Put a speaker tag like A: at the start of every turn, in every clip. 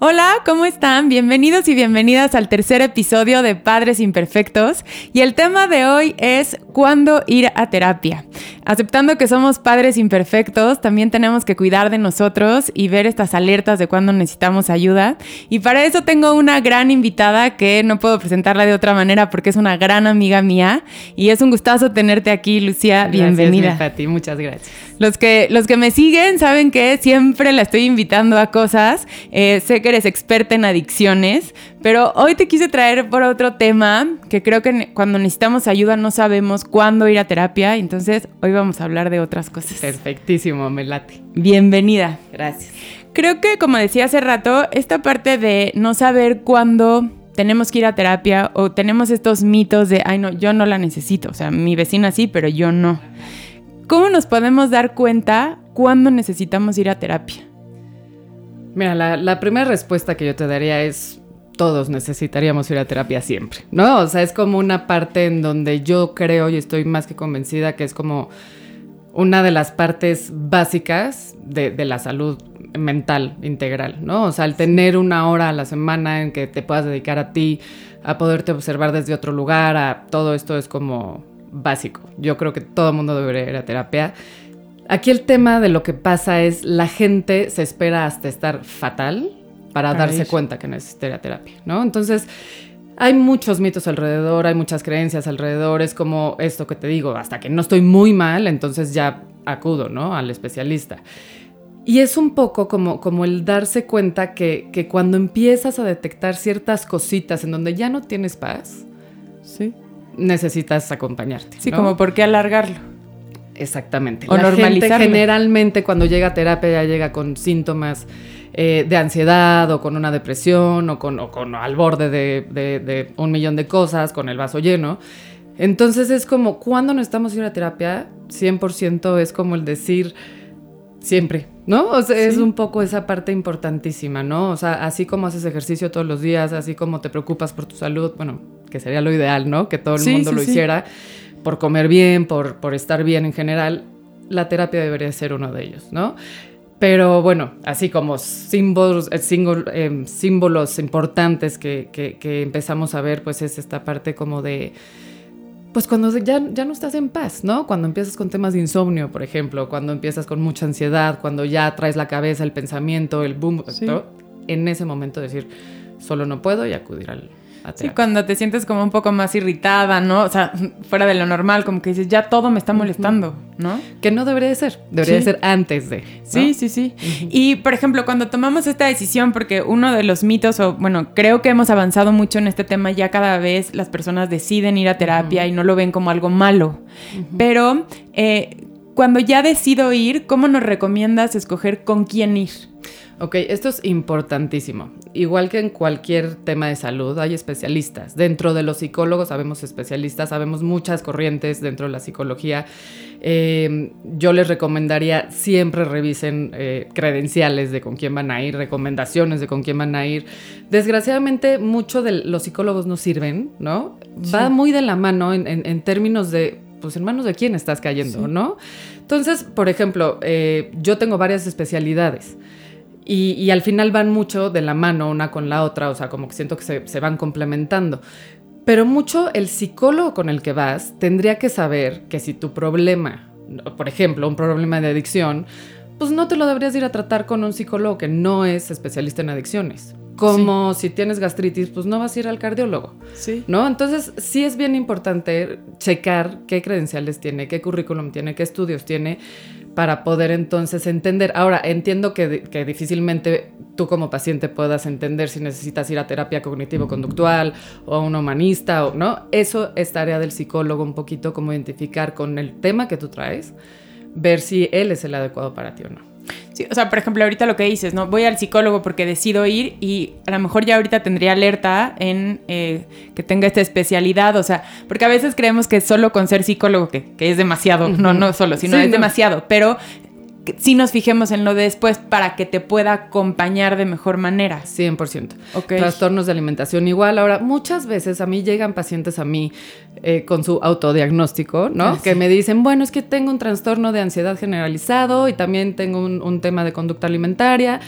A: Hola, ¿cómo están? Bienvenidos y bienvenidas al tercer episodio de Padres Imperfectos. Y el tema de hoy es cuándo ir a terapia. Aceptando que somos padres imperfectos, también tenemos que cuidar de nosotros y ver estas alertas de cuándo necesitamos ayuda. Y para eso tengo una gran invitada que no puedo presentarla de otra manera porque es una gran amiga mía. Y es un gustazo tenerte aquí, Lucía. Bienvenida.
B: Gracias, Muchas gracias.
A: Los que, los que me siguen saben que siempre la estoy invitando a cosas. Eh, sé que eres experta en adicciones, pero hoy te quise traer por otro tema que creo que cuando necesitamos ayuda no sabemos cuándo ir a terapia. Entonces hoy vamos a hablar de otras cosas.
B: Perfectísimo, me late.
A: Bienvenida.
B: Gracias.
A: Creo que, como decía hace rato, esta parte de no saber cuándo tenemos que ir a terapia o tenemos estos mitos de, ay no, yo no la necesito. O sea, mi vecina sí, pero yo no. ¿Cómo nos podemos dar cuenta cuándo necesitamos ir a terapia?
B: Mira, la, primera respuesta que yo te daría es todos necesitaríamos ir a terapia siempre, ¿no? O sea, es como una parte en donde yo creo y estoy más que convencida que es como una de las partes básicas de, de la salud mental integral, ¿no? O sea, al tener una hora a la semana en que te puedas dedicar a ti, a poderte observar desde otro lugar, a todo esto es como básico. Yo creo que todo el mundo debería ir a terapia. Aquí el tema de lo que pasa es la gente se espera hasta estar fatal para, darse cuenta que necesita terapia, ¿no? Entonces, hay muchos mitos alrededor, hay muchas creencias alrededor, es como esto que te digo, hasta que no estoy muy mal, entonces ya acudo, ¿no? Al especialista. Y es un poco como, como el darse cuenta que, que cuando empiezas a detectar ciertas cositas en donde ya no tienes paz,
A: sí
B: necesitas acompañarte.
A: Sí, como por qué alargarlo.
B: Exactamente. O la gente generalmente cuando llega a terapia ya llega con síntomas eh, de ansiedad o con una depresión o con, con al borde de, un millón de cosas, con el vaso lleno. Entonces es como, cuando necesitamos ir a terapia? 100% es como el decir siempre, ¿no? O sea, es un poco esa parte importantísima, ¿no? O sea, así como haces ejercicio todos los días, así como te preocupas por tu salud, bueno, que sería lo ideal, ¿no? Que todo el mundo lo hiciera por comer bien, por, por estar bien en general, la terapia debería ser uno de ellos, ¿no? Pero bueno, así como símbolos, eh, eh, símbolos importantes que, que, empezamos a ver, pues es esta parte como de, pues cuando ya, ya no estás en paz, ¿no? Cuando empiezas con temas de insomnio, por ejemplo, cuando empiezas con mucha ansiedad, cuando ya traes la cabeza, el pensamiento, el boom, en ese momento decir, solo no puedo y acudir al,
A: Sí, cuando te sientes como un poco más irritada, ¿no? O sea, fuera de lo normal, como que dices, ya todo me está molestando, ¿no?
B: Que no debería de ser, debería de ser antes de.
A: Sí, sí, sí. Y, por ejemplo, cuando tomamos esta decisión, porque uno de los mitos, o bueno, creo que hemos avanzado mucho en este tema, ya cada vez las personas deciden ir a terapia y no lo ven como algo malo. Pero eh, cuando ya decido ir, ¿cómo nos recomiendas escoger con quién ir?
B: Ok, esto es importantísimo. Igual que en cualquier tema de salud, hay especialistas. Dentro de los psicólogos sabemos especialistas, sabemos muchas corrientes dentro de la psicología. Em, yo les recomendaría siempre revisen eh, credenciales de con quién van a ir, recomendaciones de con quién van a ir. Desgraciadamente, mucho de los psicólogos no sirven, ¿no? Va muy de la mano en, términos de, pues en manos de quién estás cayendo, ¿no? Entonces, por ejemplo, eh, yo tengo varias especialidades. Y, al final van mucho de la mano una con la otra, o sea, como que siento que se, van complementando. Pero mucho el psicólogo con el que vas tendría que saber que si tu problema, por ejemplo, un problema de adicción, pues no te lo deberías ir a tratar con un psicólogo que no es especialista en adicciones. Como si tienes gastritis, pues no vas a ir al cardiólogo.
A: Sí.
B: ¿No? Entonces, sí es bien importante checar qué credenciales tiene, qué currículum tiene, qué estudios tiene para poder entonces entender. Ahora, entiendo que, difícilmente tú como paciente puedas entender si necesitas ir a terapia cognitivo-conductual o a un humanista o no. Eso es tarea del psicólogo un poquito como identificar con el tema que tú traes, ver si él es el adecuado para ti o no.
A: Sí, o sea, por ejemplo, ahorita lo que dices, ¿no? Voy al psicólogo porque decido ir y a lo mejor ya ahorita tendría alerta en eh, que tenga esta especialidad, o sea, porque a veces creemos que solo con ser psicólogo, que, es demasiado, no, no solo, sino es demasiado, pero si nos fijemos en lo de después para que te pueda acompañar de mejor manera.
B: 100%. Trastornos de alimentación igual. Ahora, muchas veces a mí llegan pacientes a mí eh, con su autodiagnóstico, ¿no? Ah, que me dicen, bueno, es que tengo un trastorno de ansiedad generalizado y también tengo un, tema de conducta alimentaria.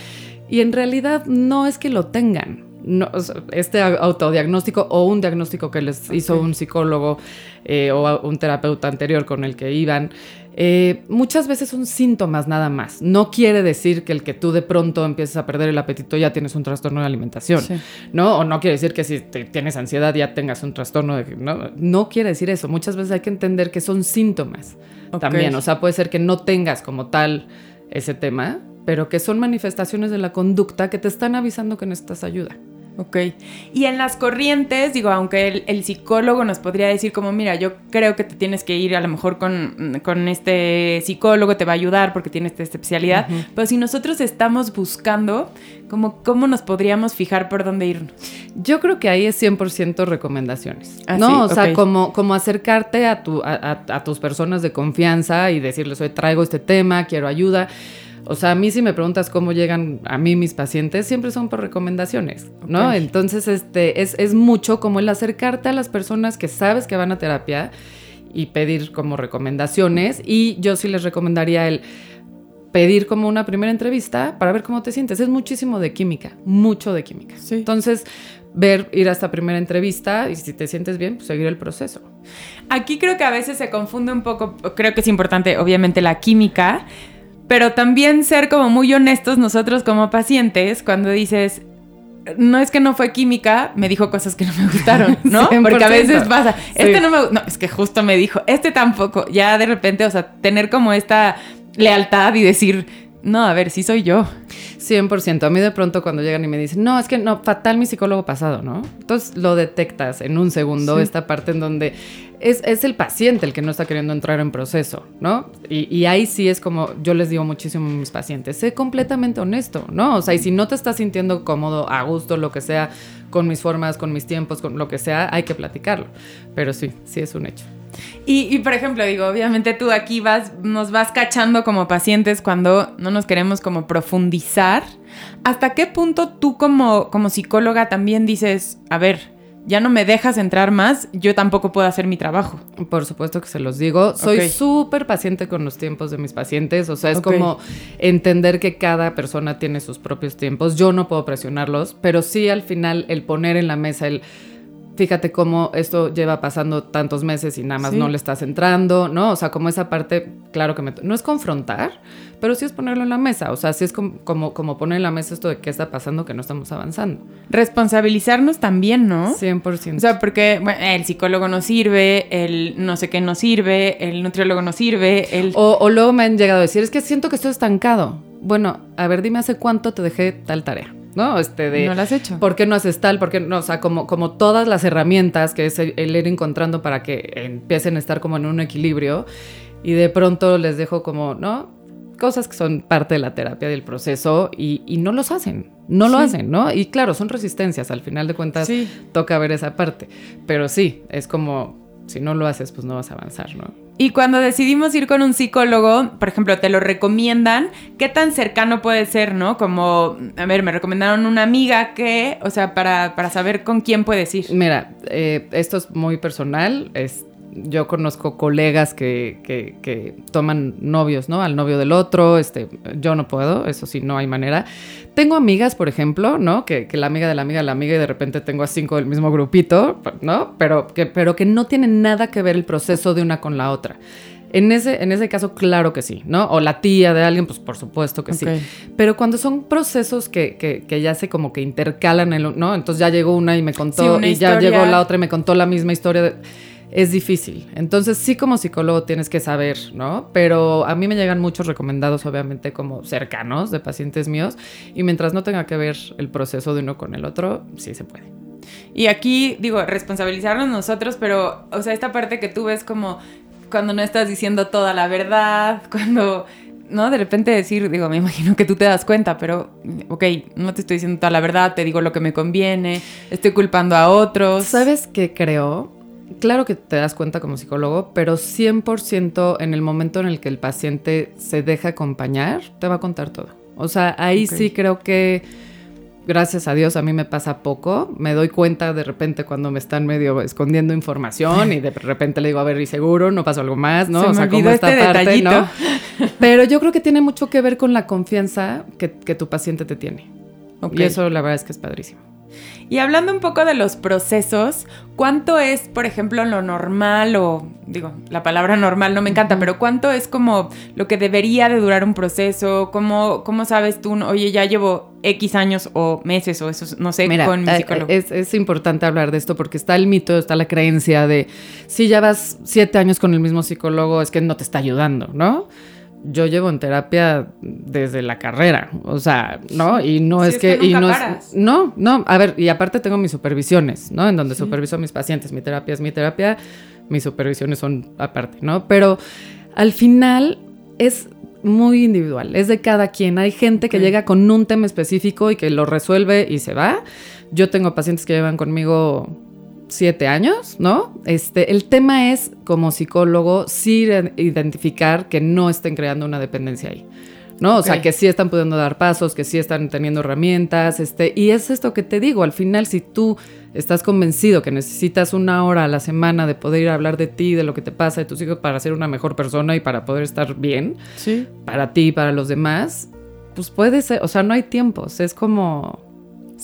B: Y en realidad no es que lo tengan. No, este autodiagnóstico o un diagnóstico que les hizo un psicólogo eh, o un terapeuta anterior con el que iban, eh, muchas veces son síntomas nada más. No quiere decir que el que tú de pronto empieces a perder el apetito ya tienes un trastorno de alimentación, ¿no? O no quiere decir que si tienes ansiedad ya tengas un trastorno de... No, no quiere decir eso. Muchas veces hay que entender que son síntomas también. O sea, puede ser que no tengas como tal ese tema, pero que son manifestaciones de la conducta que te están avisando que necesitas ayuda.
A: Ok. Y en las corrientes, digo, aunque el, psicólogo nos podría decir como, mira, yo creo que te tienes que ir a lo mejor con, este psicólogo, te va a ayudar porque tiene esta especialidad, pero si nosotros estamos buscando, como, ¿cómo nos podríamos fijar por dónde irnos?
B: Yo creo que ahí es 100% recomendaciones, ah, ¿no? O sea, como, como acercarte a, tu, a, tus personas de confianza y decirles, oye, traigo este tema, quiero ayuda. O sea, a mí si me preguntas cómo llegan a mí mis pacientes, siempre son por recomendaciones, ¿no? Entonces, este, es, es mucho como el acercarte a las personas que sabes que van a terapia y pedir como recomendaciones. Y yo sí les recomendaría el pedir como una primera entrevista para ver cómo te sientes. Es muchísimo de química, mucho de química. Entonces, ver, ir a esta primera entrevista y si te sientes bien, pues seguir el proceso.
A: Aquí creo que a veces se confunde un poco, creo que es importante, obviamente, la química, pero también ser como muy honestos nosotros como pacientes cuando dices, no es que no fue química, me dijo cosas que no me gustaron, ¿no? Porque a veces pasa, este no me no, es que justo me dijo, este tampoco, ya de repente, o sea, tener como esta lealtad y decir, no, a ver, sí soy yo.
B: 100%. A mí de pronto cuando llegan y me dicen, no, es que no, fatal mi psicólogo pasado, ¿no? Entonces lo detectas en un segundo, esta parte en donde es, es, el paciente el que no está queriendo entrar en proceso, ¿no? Y, y, ahí sí es como yo les digo muchísimo a mis pacientes, sé completamente honesto, ¿no? O sea, y si no te estás sintiendo cómodo, a gusto, lo que sea, con mis formas, con mis tiempos, con lo que sea, hay que platicarlo. Pero sí, sí es un hecho.
A: Y, por ejemplo, digo, obviamente tú aquí vas, nos vas cachando como pacientes cuando no nos queremos como profundizar. ¿Hasta qué punto tú como, como psicóloga también dices, a ver, ya no me dejas entrar más, yo tampoco puedo hacer mi trabajo.
B: Por supuesto que se los digo. Soy súper paciente con los tiempos de mis pacientes. O sea, es como entender que cada persona tiene sus propios tiempos. Yo no puedo presionarlos, pero sí al final el poner en la mesa el fíjate cómo esto lleva pasando tantos meses y nada más no le estás entrando, ¿no? O sea, como esa parte, claro que me, no es confrontar, pero sí es ponerlo en la mesa, o sea, sí es como, como, poner en la mesa esto de qué está pasando, que no estamos avanzando.
A: Responsabilizarnos también, ¿no?
B: 100%.
A: O sea, porque el psicólogo no sirve, el no sé qué no sirve, el nutriólogo no sirve, el...
B: O, o luego me han llegado a decir, es que siento que estoy estancado. Bueno, a ver, dime hace cuánto te dejé tal tarea. ¿No? Este de,
A: no lo has hecho.
B: ¿Por qué no haces tal? ¿Por qué no? O sea, como, como todas las herramientas que es el, ir encontrando para que empiecen a estar como en un equilibrio y de pronto les dejo como, ¿no? Cosas que son parte de la terapia del proceso y, y no los hacen, no lo hacen, ¿no? Y claro, son resistencias, al final de cuentas toca ver esa parte, pero sí, es como, si no lo haces, pues no vas a avanzar, ¿no?
A: Y cuando decidimos ir con un psicólogo, por ejemplo, te lo recomiendan, ¿qué tan cercano puede ser, no? Como, a ver, me recomendaron una amiga que, o sea, para, para saber con quién puedes ir.
B: Mira, eh, esto es muy personal, yo conozco colegas que, que, toman novios, ¿no? Al novio del otro, este, yo no puedo, eso sí, no hay manera. Tengo amigas, por ejemplo, ¿no? Que, la amiga de la amiga de la amiga y de repente tengo a cinco del mismo grupito, ¿no? Pero que, pero que no tienen nada que ver el proceso de una con la otra. En ese, en ese caso, claro que sí, ¿no? O la tía de alguien, pues por supuesto que sí. Pero cuando son procesos que, que, ya se como que intercalan, el, ¿no? Entonces ya llegó una y me contó, y ya llegó la otra y me contó la misma historia. De, es difícil. Entonces sí como psicólogo tienes que saber, ¿no? Pero a mí me llegan muchos recomendados, obviamente, como cercanos de pacientes míos, y mientras no tenga que ver el proceso de uno con el otro, sí se puede.
A: Y aquí, digo, responsabilizarnos nosotros, pero, o sea, esta parte que tú ves como cuando no estás diciendo toda la verdad, cuando ¿no? De repente decir, digo, me imagino que tú te das cuenta, pero, ok, no te estoy diciendo toda la verdad, te digo lo que me conviene, estoy culpando a otros.
B: ¿Sabes qué creo? Claro que te das cuenta como psicólogo, pero 100% en el momento en el que el paciente se deja acompañar, te va a contar todo. O sea, ahí sí creo que gracias a Dios a mí me pasa poco. Me doy cuenta de repente cuando me están medio escondiendo información y de repente le digo, a ver, y seguro, no pasó algo más, ¿no?
A: o sea, como esta este parte, ¿no?
B: Pero yo creo que tiene mucho que ver con la confianza que, tu paciente te tiene. Y eso la verdad es que es padrísimo.
A: Y hablando un poco de los procesos, ¿cuánto es, por ejemplo, lo normal o, digo, la palabra normal no me encanta, pero cuánto es como lo que debería de durar un proceso? ¿Cómo, cómo sabes tú, oye, ya llevo X años o meses o eso, no sé, con mi eh, psicólogo?
B: Es, es, importante hablar de esto porque está el mito, está la creencia de si ya vas siete años con el mismo psicólogo es que no te está ayudando, ¿no? Yo llevo en terapia desde la carrera, o sea, ¿no? Y no es, que, y no no, no, a ver, y aparte tengo mis supervisiones, ¿no? En donde superviso a mis pacientes, mi terapia es mi terapia, mis supervisiones son aparte, ¿no? Pero al final es muy individual, es de cada quien. Hay gente que llega con un tema específico y que lo resuelve y se va. Yo tengo pacientes que llevan conmigo siete años, ¿no? Este, el tema es, como psicólogo, sí identificar que no estén creando una dependencia ahí. ¿no? O sea, que sí están pudiendo dar pasos, que sí están teniendo herramientas, este, y es esto que te digo, al final si tú estás convencido que necesitas una hora a la semana de poder ir a hablar de ti, de lo que te pasa, de tus hijos, para ser una mejor persona y para poder estar bien,
A: sí.
B: para ti y para los demás, pues puede ser, o sea, no hay tiempos, es como,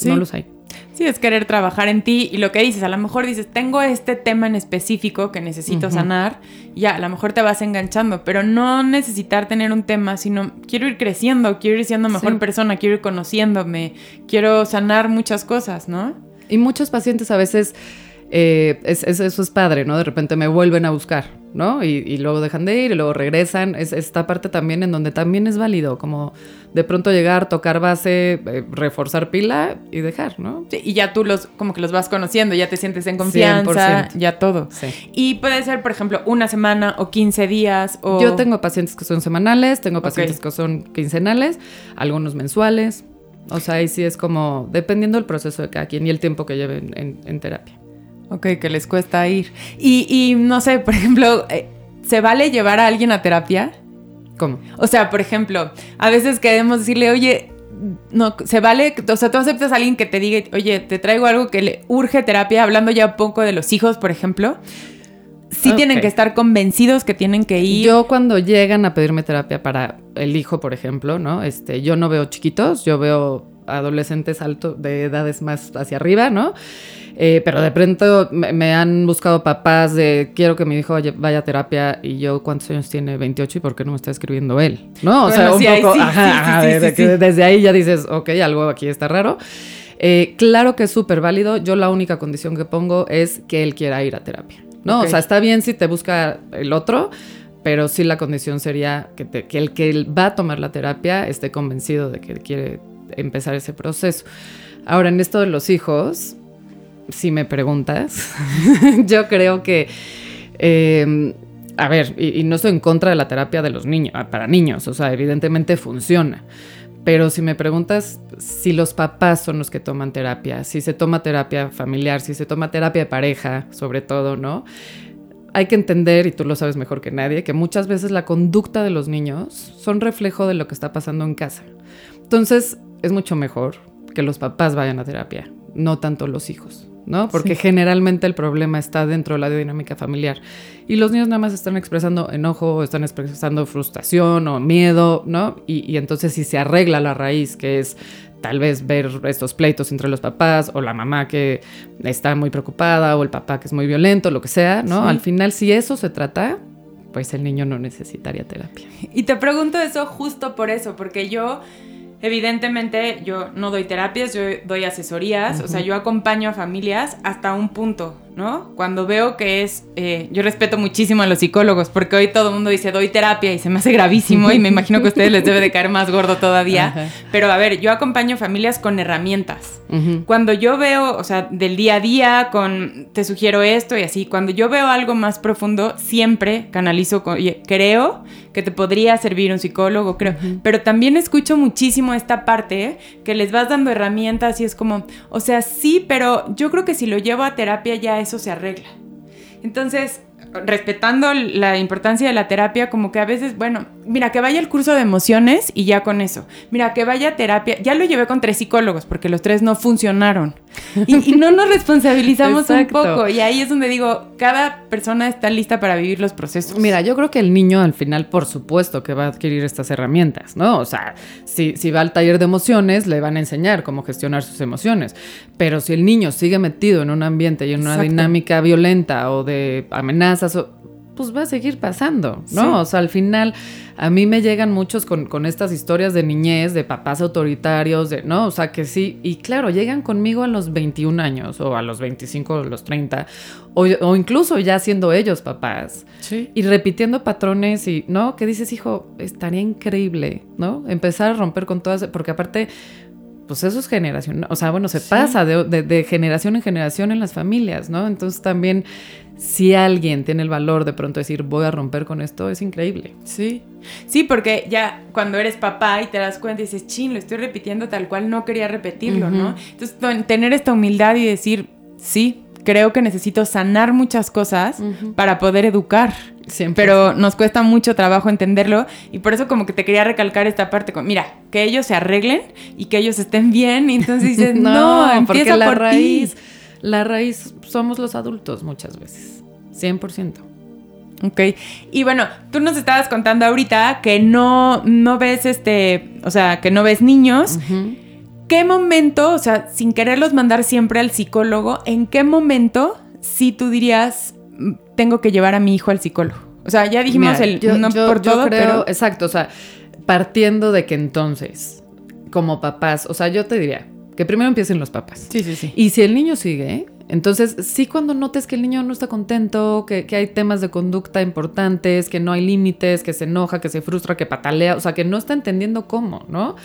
B: no los hay.
A: Sí, es querer trabajar en ti y lo que dices, a lo mejor dices, tengo este tema en específico que necesito sanar, ya, a lo mejor te vas enganchando, pero no necesitar tener un tema, sino quiero ir creciendo, quiero ir siendo mejor persona, quiero ir conociéndome, quiero sanar muchas cosas, ¿no?
B: Y muchos pacientes a veces, eh, eso es padre, ¿no? De repente me vuelven a buscar ¿no? Y, luego dejan de ir y luego regresan. Es esta parte también en donde también es válido, como de pronto llegar, tocar base, eh, reforzar pila y dejar, ¿no?
A: Sí, y ya tú los, como que los vas conociendo, ya te sientes en confianza, ya todo. Sí. Y puede ser, por ejemplo, una semana o 15 días o...
B: Yo tengo pacientes que son semanales, tengo pacientes que son quincenales, algunos mensuales. O sea, ahí sí es como dependiendo del proceso de cada quien y el tiempo que lleven en terapia.
A: Ok, que les cuesta ir. Y, no sé, por ejemplo, eh, ¿se vale llevar a alguien a terapia?
B: ¿Cómo?
A: O sea, por ejemplo, a veces queremos decirle, oye, no, se vale, o sea, tú aceptas a alguien que te diga, oye, te traigo algo que le urge terapia, hablando ya un poco de los hijos, por ejemplo. Sí tienen que estar convencidos que tienen que ir.
B: Yo cuando llegan a pedirme terapia para el hijo, por ejemplo, ¿no? Este, yo no veo chiquitos, yo veo adolescentes altos de edades más hacia arriba, ¿no? Eh, pero de pronto me, han buscado papás de quiero que mi hijo vaya, a terapia y yo cuántos años tiene 28 y por qué no me está escribiendo él, ¿no? O sea, un poco, desde ahí ya dices, ok, algo aquí está raro. Eh, claro que es súper válido. Yo la única condición que pongo es que él quiera ir a terapia. ¿no? O sea, está bien si te busca el otro, pero sí la condición sería que, que el que va a tomar la terapia esté convencido de que quiere empezar ese proceso. Ahora, en esto de los hijos, si me preguntas, yo creo que, em, a ver, y, no estoy en contra de la terapia de los niños, ah, para niños, o sea, evidentemente funciona. Pero si me preguntas si los papás son los que toman terapia, si se toma terapia familiar, si se toma terapia de pareja, sobre todo, ¿no? Hay que entender, y tú lo sabes mejor que nadie, que muchas veces la conducta de los niños son reflejo de lo que está pasando en casa. Entonces, es mucho mejor que los papás vayan a terapia, no tanto los hijos. ¿no? Porque generalmente el problema está dentro de la dinámica familiar. Y los niños nada más están expresando enojo, están expresando frustración o miedo, ¿no? Y, entonces si se arregla la raíz, que es tal vez ver estos pleitos entre los papás o la mamá que está muy preocupada o el papá que es muy violento, lo que sea, ¿no? Al final, si eso se trata, pues el niño no necesitaría terapia.
A: Y te pregunto eso justo por eso, porque yo Evidentemente yo no doy terapias, yo doy asesorías, o sea, yo acompaño a familias hasta un punto, ¿no? Cuando veo que es, eh, yo respeto muchísimo a los psicólogos, porque hoy todo el mundo dice, doy terapia y se me hace gravísimo y me imagino que a ustedes les debe de caer más gordo todavía. Pero a ver, yo acompaño familias con herramientas. Cuando yo veo, o sea, del día a día, con, te sugiero esto y así, cuando yo veo algo más profundo, siempre canalizo, con, creo que te podría servir un psicólogo, creo. Pero también escucho muchísimo esta parte, que les vas dando herramientas y es como, o sea, sí, pero yo creo que si lo llevo a terapia ya eso se arregla. Entonces, respetando la importancia de la terapia, como que a veces, bueno, mira, que vaya el curso de emociones y ya con eso. Mira, que vaya a terapia. Ya lo llevé con tres psicólogos porque los tres no funcionaron. Y, no nos responsabilizamos un poco. Y ahí es donde digo, cada persona está lista para vivir los procesos.
B: Mira, yo creo que el niño al final, por supuesto, que va a adquirir estas herramientas, ¿no? O sea, si, si va al taller de emociones, le van a enseñar cómo gestionar sus emociones. Pero si el niño sigue metido en un ambiente y en una dinámica violenta o de amenazas, pues va a seguir pasando, ¿no? O sea, al final a mí me llegan muchos con, estas historias de niñez, de papás autoritarios, de, ¿no? O sea, que sí, y claro, llegan conmigo a los 21 años o a los 25 o los 30, o, incluso ya siendo ellos papás, sí. y repitiendo patrones y, ¿no? Que dices, hijo, estaría increíble, ¿no? Empezar a romper con todas, porque aparte pues eso es generación, o sea, bueno, se pasa de, generación en generación en las familias, ¿no? Entonces también si alguien tiene el valor de pronto decir voy a romper con esto, es increíble.
A: Sí. Sí, porque ya cuando eres papá y te das cuenta y dices, chin, lo estoy repitiendo tal cual no quería repetirlo, ¿no? Entonces, tener esta humildad y decir, sí, creo que necesito sanar muchas cosas para poder educar. Pero nos cuesta mucho trabajo entenderlo y por eso como que te quería recalcar esta parte, con, mira, que ellos se arreglen y que ellos estén bien y entonces dices, no, empieza la por
B: raíz, La raíz somos los adultos muchas veces, 100%.
A: Ok, y bueno, tú nos estabas contando ahorita que no, no ves este, o sea, que no ves niños. ¿Qué momento, o sea, sin quererlos mandar siempre al psicólogo, en qué momento si tú dirías, mm, tengo que llevar a mi hijo al psicólogo? O sea, ya dijimos el no por todo, creo,
B: pero... Exacto, o sea, partiendo de que entonces, como papás, o sea, yo te diría que primero empiecen los papás.
A: Sí, sí, sí.
B: Y si el niño sigue, entonces, sí cuando notes que el niño no está contento, que, hay temas de conducta importantes, que no hay límites, que se enoja, que se frustra, que patalea, o sea, que no está entendiendo cómo, ¿no?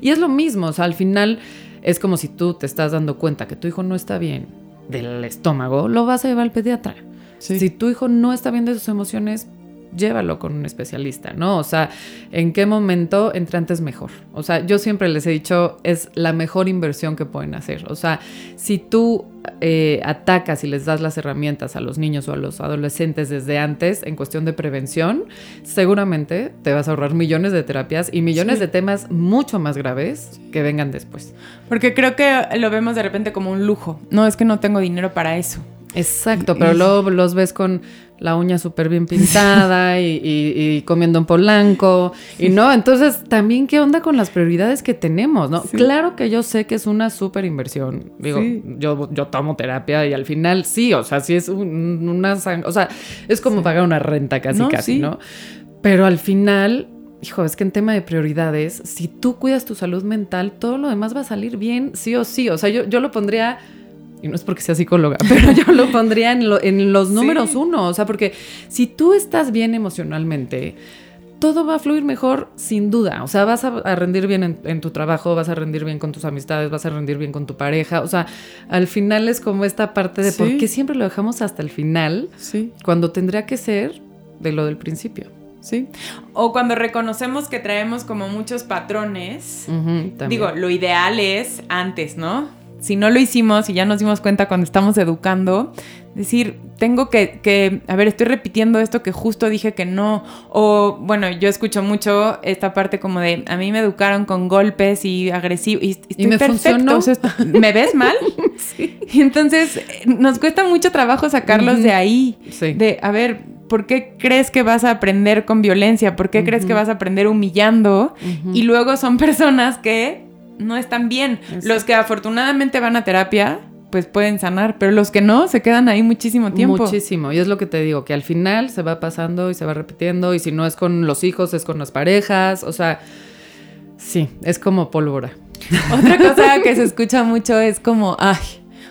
B: Y es lo mismo, o sea, al final es como si tú te estás dando cuenta que tu hijo no está bien del estómago, lo vas a llevar al pediatra. Si tu hijo no está bien de sus emociones, llévalo con un especialista, ¿no? O sea, ¿en qué momento entre antes mejor? O sea, yo siempre les he dicho, es la mejor inversión que pueden hacer. O sea, si tú eh, atacas y les das las herramientas a los niños o a los adolescentes desde antes en cuestión de prevención, seguramente te vas a ahorrar millones de terapias y millones de temas mucho más graves que vengan después.
A: Porque creo que lo vemos de repente como un lujo. No es que no tengo dinero para eso.
B: Exacto, pero luego los ves con la uña súper bien pintada y, comiendo en polanco y no, entonces también qué onda con las prioridades que tenemos, ¿no? Claro que yo sé que es una súper inversión, digo, yo, yo tomo terapia y al final sí, o sea, sí es una, o sea, es como pagar una renta casi, casi, ¿no? Pero al final hijo, es que en tema de prioridades, si tú cuidas tu salud mental, todo lo demás va a salir bien, sí o sí. O sea, yo, yo lo pondría y no es porque sea psicóloga, pero yo lo pondría en, los números uno, o sea, porque si tú estás bien emocionalmente, todo va a fluir mejor sin duda, o sea, vas a, rendir bien en, tu trabajo, vas a rendir bien con tus amistades, vas a rendir bien con tu pareja, o sea, al final es como esta parte de por qué siempre lo dejamos hasta el final, sí. cuando tendría que ser de lo del principio.
A: Sí. O cuando reconocemos que traemos como muchos patrones, digo, lo ideal es antes, ¿no? Si no lo hicimos y ya nos dimos cuenta cuando estamos educando, decir, tengo que, a ver, estoy repitiendo esto que justo dije que no. O, bueno, yo escucho mucho esta parte como de, a mí me educaron con golpes y agresivos. Y, estoy me perfecto. ¿Me ves mal? sí. Y entonces nos cuesta mucho trabajo sacarlos de ahí. Sí. De, a ver, ¿por qué crees que vas a aprender con violencia? ¿Por qué crees que vas a aprender humillando? Y luego son personas que no están bien. Los que afortunadamente van a terapia, pues pueden sanar, pero los que no, se quedan ahí muchísimo tiempo.
B: Muchísimo, y es lo que te digo, que al final se va pasando y se va repitiendo, y si no es con los hijos, es con las parejas, o sea, sí, es como pólvora.
A: Otra cosa que se escucha mucho es como, ay,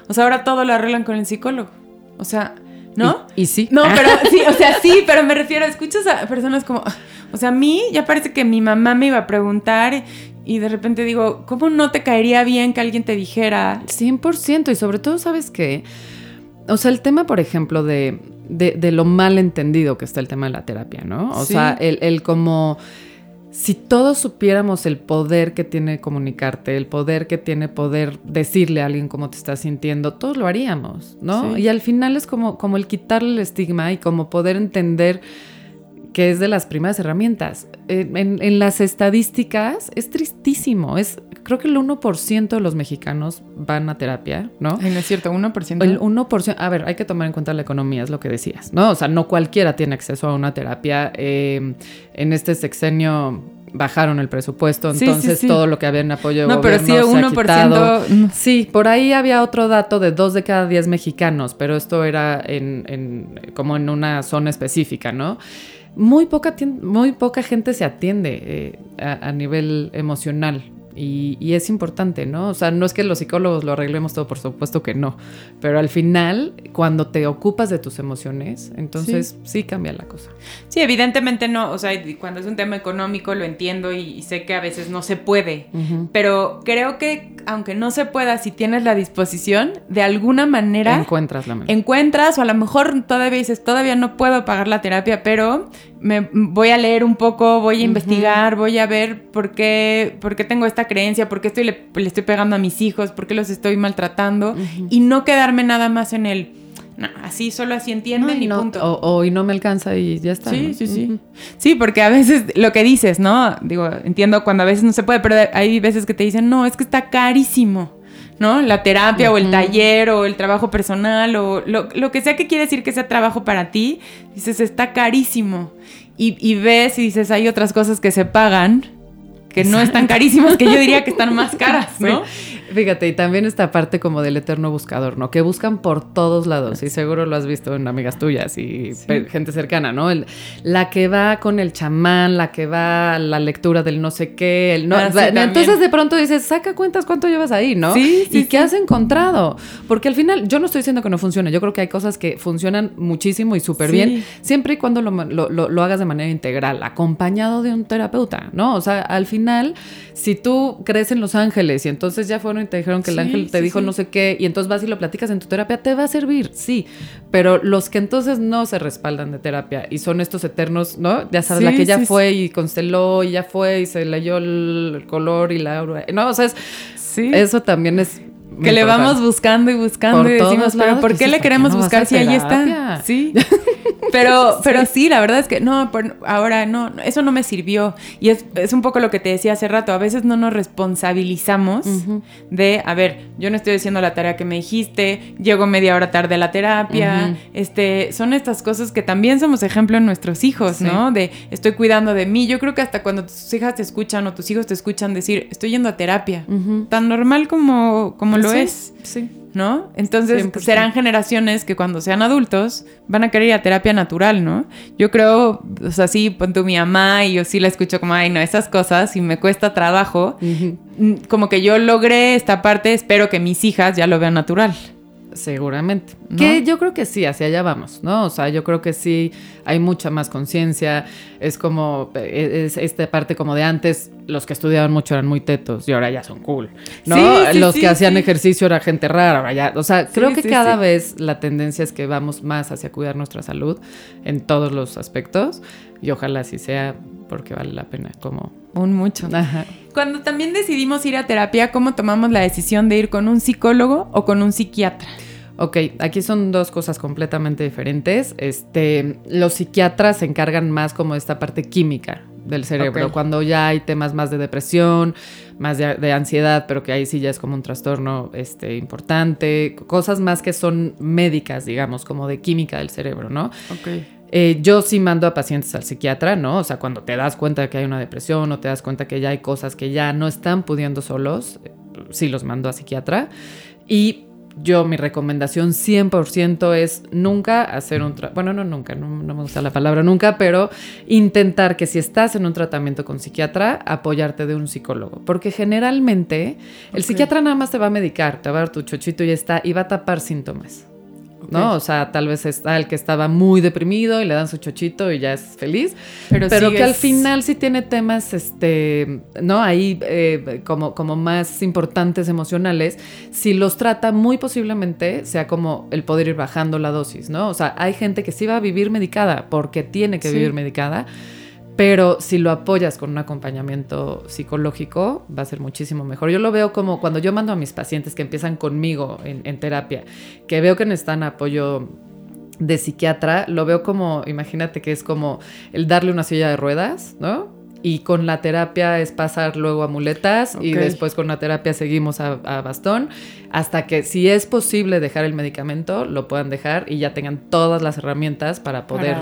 A: o sea, ahora todo lo arreglan con el psicólogo. O sea, ¿no?
B: Y, sí.
A: No, pero sí, o sea, sí, pero me refiero, escuchas a personas como, o sea, a mí ya parece que mi mamá me iba a preguntar y de repente digo, ¿cómo no te caería bien que alguien te dijera?
B: 100% y sobre todo, ¿sabes qué? O sea, el tema, por ejemplo, de, de, lo mal entendido que está el tema de la terapia, ¿no? O sea, el, el como si todos supiéramos el poder que tiene comunicarte, el poder que tiene poder decirle a alguien cómo te estás sintiendo, todos lo haríamos, ¿no? Y al final es como, como el quitarle el estigma y como poder entender que es de las primeras herramientas. En, las estadísticas es tristísimo, es creo que el 1% de los mexicanos van a terapia, ¿no?
A: no es cierto, 1%.
B: El 1%, a ver, hay que tomar en cuenta la economía, es lo que decías, ¿no? O sea, no cualquiera tiene acceso a una terapia. Eh, en este sexenio bajaron el presupuesto, entonces todo lo que había en apoyo de no, pero sí, 1%. Sí, por ahí había otro dato de dos de cada 10 mexicanos, pero esto era en, como en una zona específica, ¿no? Muy poca, muy poca gente se atiende eh, a, a nivel emocional y, es importante, ¿no? O sea, no es que los psicólogos lo arreglemos todo, por supuesto que no, pero al final, cuando te ocupas de tus emociones, entonces sí, cambia la cosa.
A: Sí, evidentemente no, o sea, cuando es un tema económico lo entiendo y, sé que a veces no se puede, pero creo que aunque no se pueda, si tienes la disposición, de alguna manera...
B: Encuentras la manera.
A: Encuentras, o a lo mejor todavía dices, todavía no puedo pagar la terapia, pero me voy a leer un poco, voy a investigar, voy a ver por qué, por qué tengo esta creencia, por qué estoy, le, estoy pegando a mis hijos, por qué los estoy maltratando y no quedarme nada más en el, así, solo así entienden y, punto.
B: O, y no me alcanza y ya está.
A: Sí, sí, sí. Sí, porque a veces lo que dices, ¿no? Digo, entiendo cuando a veces no se puede, pero hay veces que te dicen, no, es que está carísimo. ¿No? La terapia o el taller o el trabajo personal o lo, que sea que quiere decir que sea trabajo para ti, dices, está carísimo. Y, y ves y dices, hay otras cosas que se pagan que no están carísimas, que yo diría que están más caras, ¿no?
B: Fíjate, y también esta parte como del eterno buscador, ¿no? Que buscan por todos lados, y seguro lo has visto en amigas tuyas y gente cercana, ¿no? la que va con el chamán, la que va a la lectura del no sé qué, el no, ah, entonces de pronto dices, saca cuentas cuánto llevas ahí, ¿no? Sí, sí ¿Y qué has encontrado? Porque al final, yo no estoy diciendo que no funcione, yo creo que hay cosas que funcionan muchísimo y súper bien, siempre y cuando lo, lo, lo hagas de manera integral, acompañado de un terapeuta, ¿no? O sea, al final, si tú crees en Los Ángeles y entonces ya fueron y te dijeron que el ángel te dijo no sé qué, y entonces vas y lo platicas en tu terapia, te va a servir, sí. Pero los que entonces no se respaldan de terapia y son estos eternos, ¿no? Ya sabes, la que ya fue y consteló y ya fue y se leyó el color y la... No, o sea, es, eso también es
A: que le vamos buscando y buscando y decimos, pero ¿por qué le queremos buscar si ahí está? Sí. Pero, pero sí, la verdad es que no, ahora no, eso no me sirvió. Y es, es, un poco lo que te decía hace rato, a veces no nos responsabilizamos de, a ver, yo no estoy haciendo la tarea que me dijiste, llego media hora tarde a la terapia, este, son estas cosas que también somos ejemplo en nuestros hijos, ¿no? De estoy cuidando de mí. Yo creo que hasta cuando tus hijas te escuchan o tus hijos te escuchan decir, estoy yendo a terapia, tan normal como, como lo es. Sí. ¿no? Entonces serán generaciones que cuando sean adultos van a querer ir a terapia natural, ¿no? Yo creo, o sea, sí, ponte mi mamá y yo sí la escucho como, ay, no, esas cosas y me cuesta trabajo. Como que yo logré esta parte, espero que mis hijas ya lo vean natural.
B: Seguramente. Que yo creo que sí, hacia allá vamos, ¿no? O sea, yo creo que sí hay mucha más conciencia. Es como, e, es esta parte como de antes, los que estudiaban mucho eran muy tetos y ahora ya son cool, ¿no? los que hacían ejercicio era gente rara, ahora ya. O sea, creo que cada vez la tendencia es que vamos más hacia cuidar nuestra salud en todos los aspectos y ojalá así sea porque vale la pena como
A: un mucho. Cuando también decidimos ir a terapia, ¿cómo tomamos la decisión de ir con un psicólogo o con un psiquiatra?
B: Ok, aquí son dos cosas completamente diferentes. Este, los psiquiatras se encargan más como de esta parte química del cerebro, cuando ya hay temas más de depresión, más de, ansiedad, pero que ahí sí ya es como un trastorno este, importante, cosas más que son médicas, digamos, como de química del cerebro, ¿no? Ok. Eh, yo sí mando a pacientes al psiquiatra, ¿no? O sea, cuando te das cuenta de que hay una depresión o te das cuenta que ya hay cosas que ya no están pudiendo solos, eh, sí los mando a psiquiatra. Y yo mi recomendación 100% es nunca hacer un bueno no nunca no, me gusta la palabra nunca pero intentar que si estás en un tratamiento con psiquiatra apoyarte de un psicólogo porque generalmente el psiquiatra nada más te va a medicar te va a dar tu chochito y ya está y va a tapar síntomas ¿no? O sea, tal vez está el que estaba muy deprimido y le dan su chochito y ya es feliz, pero, que al final sí tiene temas, este, ¿no? Ahí eh, como, como más importantes emocionales, si los trata muy posiblemente sea como el poder ir bajando la dosis, ¿no? O sea, hay gente que sí va a vivir medicada porque tiene que vivir medicada pero si lo apoyas con un acompañamiento psicológico, va a ser muchísimo mejor. Yo lo veo como cuando yo mando a mis pacientes que empiezan conmigo en, terapia, que veo que necesitan apoyo de psiquiatra, lo veo como, imagínate que es como el darle una silla de ruedas, ¿no? Y con la terapia es pasar luego a muletas y después con la terapia seguimos a, bastón hasta que si es posible dejar el medicamento, lo puedan dejar y ya tengan todas las herramientas para poder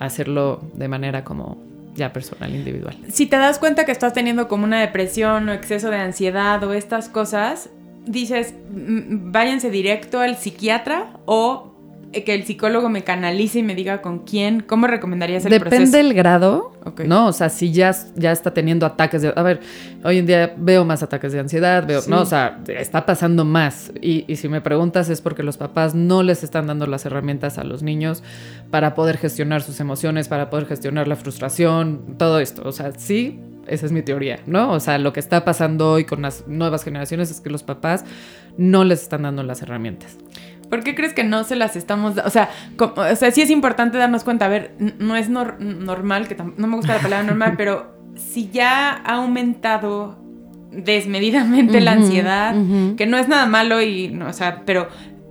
B: hacerlo de manera como ya personal, individual.
A: Si te das cuenta que estás teniendo como una depresión o exceso de ansiedad o estas cosas, dices, váyanse directo al psiquiatra o que el psicólogo me canalice y me diga con quién, ¿cómo recomendarías el
B: Depende proceso? Depende del grado, ¿no? O sea, si ya, ya está teniendo ataques de... A ver, hoy en día veo más ataques de ansiedad, veo... No, o sea, está pasando más. Y, y si me preguntas es porque los papás no les están dando las herramientas a los niños para poder gestionar sus emociones, para poder gestionar la frustración, todo esto. O sea, sí, esa es mi teoría, ¿no? O sea, lo que está pasando hoy con las nuevas generaciones es que los papás no les están dando las herramientas.
A: ¿Por qué crees que no se las estamos O sea, o sea, sí es importante darnos cuenta. A ver, no es normal, que no me gusta la palabra normal, pero si ya ha aumentado desmedidamente la ansiedad, que no es nada malo y, o sea, pero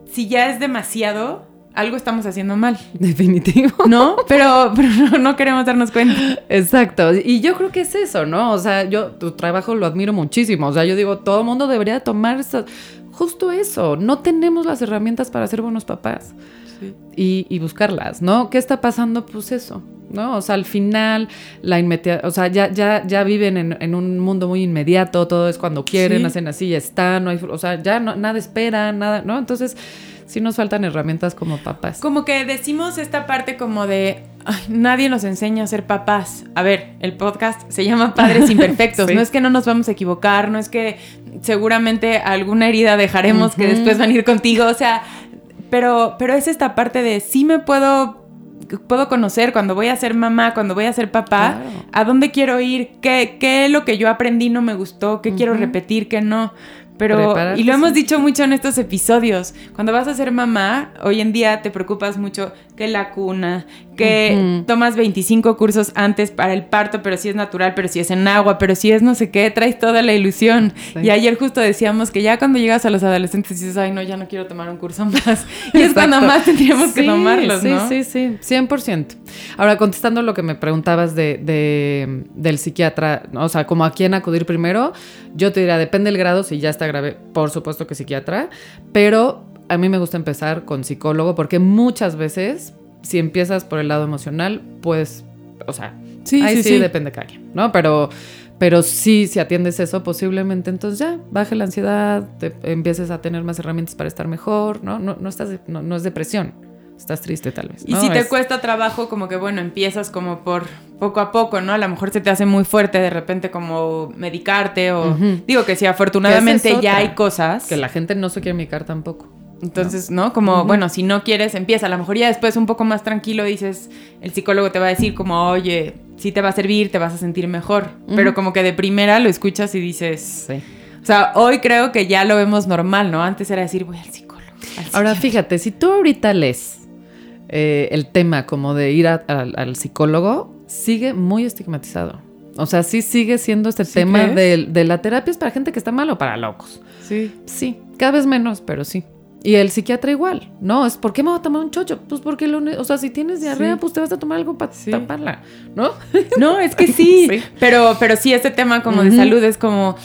A: si ya es demasiado, algo estamos haciendo mal.
B: Definitivo.
A: ¿No? Pero, pero no, queremos darnos cuenta.
B: Exacto. Y yo creo que es eso, ¿no? O sea, yo tu trabajo lo admiro muchísimo. O sea, yo digo, todo el mundo debería tomar justo eso. No tenemos las herramientas para ser buenos papás. Y, buscarlas, ¿no? ¿Qué está pasando? Pues eso, ¿no? O sea, al final, la inmediata, o sea, ya, ya, ya viven en, un mundo muy inmediato, todo es cuando quieren, hacen así, ya están, no hay, o sea, ya no, nada espera, nada, ¿no? Entonces, sí nos faltan herramientas como papás.
A: Como que decimos esta parte como de, nadie nos enseña a ser papás. A ver, el podcast se llama Padres Imperfectos. No es que no nos vamos a equivocar, no es que seguramente alguna herida dejaremos que después van a ir contigo, o sea, pero, pero es esta parte de sí me puedo puedo conocer cuando voy a ser mamá, cuando voy a ser papá, a dónde quiero ir, qué, qué es lo que yo aprendí no me gustó, qué quiero repetir, qué no. Pero, y lo hemos dicho mucho en estos episodios, cuando vas a ser mamá, hoy en día te preocupas mucho que la cuna, que tomas 25 cursos antes para el parto, pero si es natural, pero si es en agua, pero si es no sé qué, traes toda la ilusión. Y ayer justo decíamos que ya cuando llegas a los adolescentes dices, ay, no, ya no quiero tomar un curso más. Y es cuando más tendríamos que tomarlos, ¿no?
B: Sí, sí, sí, 100%. Ahora, contestando lo que me preguntabas de, del psiquiatra, o sea, como a quién acudir primero, yo te diría, depende del grado, si ya está grave, por supuesto que psiquiatra, pero a mí me gusta empezar con psicólogo porque muchas veces, si empiezas por el lado emocional, pues, o sea, sí, ahí sí, depende de cada quien, ¿no? Pero, pero sí, si atiendes eso, posiblemente entonces ya baje la ansiedad, te, empieces a tener más herramientas para estar mejor, ¿no? No, no, estás, no, es depresión. Estás triste tal vez.
A: Y si te cuesta trabajo, como que bueno, empiezas como por poco a poco, ¿no? A lo mejor se te hace muy fuerte de repente como medicarte o... Digo que si afortunadamente ya hay cosas...
B: Que la gente no se quiere medicar tampoco.
A: Entonces, ¿no? Como, bueno, si no quieres, empieza. A lo mejor ya después un poco más tranquilo dices, el psicólogo te va a decir como, oye, sí te va a servir, te vas a sentir mejor. Pero como que de primera lo escuchas y dices... Sí. O sea, hoy creo que ya lo vemos normal, ¿no? Antes era decir, voy al psicólogo.
B: Ahora, fíjate, si tú ahorita lees eh, el tema como de ir al psicólogo, sigue muy estigmatizado. O sea, sí sigue siendo este tema de, de, la terapia es para gente que está mal o para locos.
A: Sí.
B: Sí, cada vez menos, pero sí. Y el psiquiatra igual, ¿no? Es ¿por qué me voy a tomar un chocho? Pues porque lo, o sea, si tienes diarrea, pues te vas a tomar algo para taparla, ¿no?
A: No, es que sí, Pero, pero sí, este tema como de salud es como,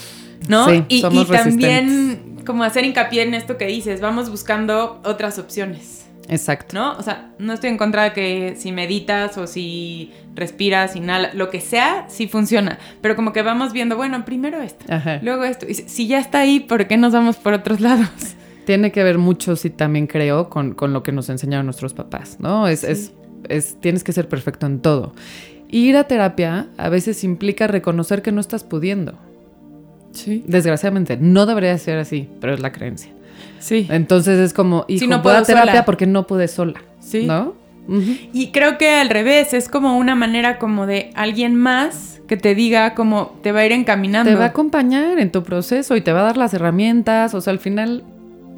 A: ¿no? y, y también como hacer hincapié en esto que dices, vamos buscando otras opciones.
B: Exacto.
A: ¿No? O sea, no estoy en contra de que si meditas o si respiras, inhalas, lo que sea, sí funciona. Pero como que vamos viendo, bueno, primero esto, luego esto. Y si ya está ahí, ¿por qué nos vamos por otros lados?
B: Tiene que ver mucho, sí, también creo, con, lo que nos enseñaron nuestros papás, ¿no? Es, es, tienes que ser perfecto en todo. Ir a terapia a veces implica reconocer que no estás pudiendo. Sí. Desgraciadamente, no debería ser así, pero es la creencia. Sí. Entonces es como, y no puedo terapia porque no pude sola. Sí. ¿No?
A: Y creo que al revés, es como una manera como de alguien más que te diga cómo te va a ir encaminando.
B: Te va a acompañar en tu proceso y te va a dar las herramientas, o sea, al final,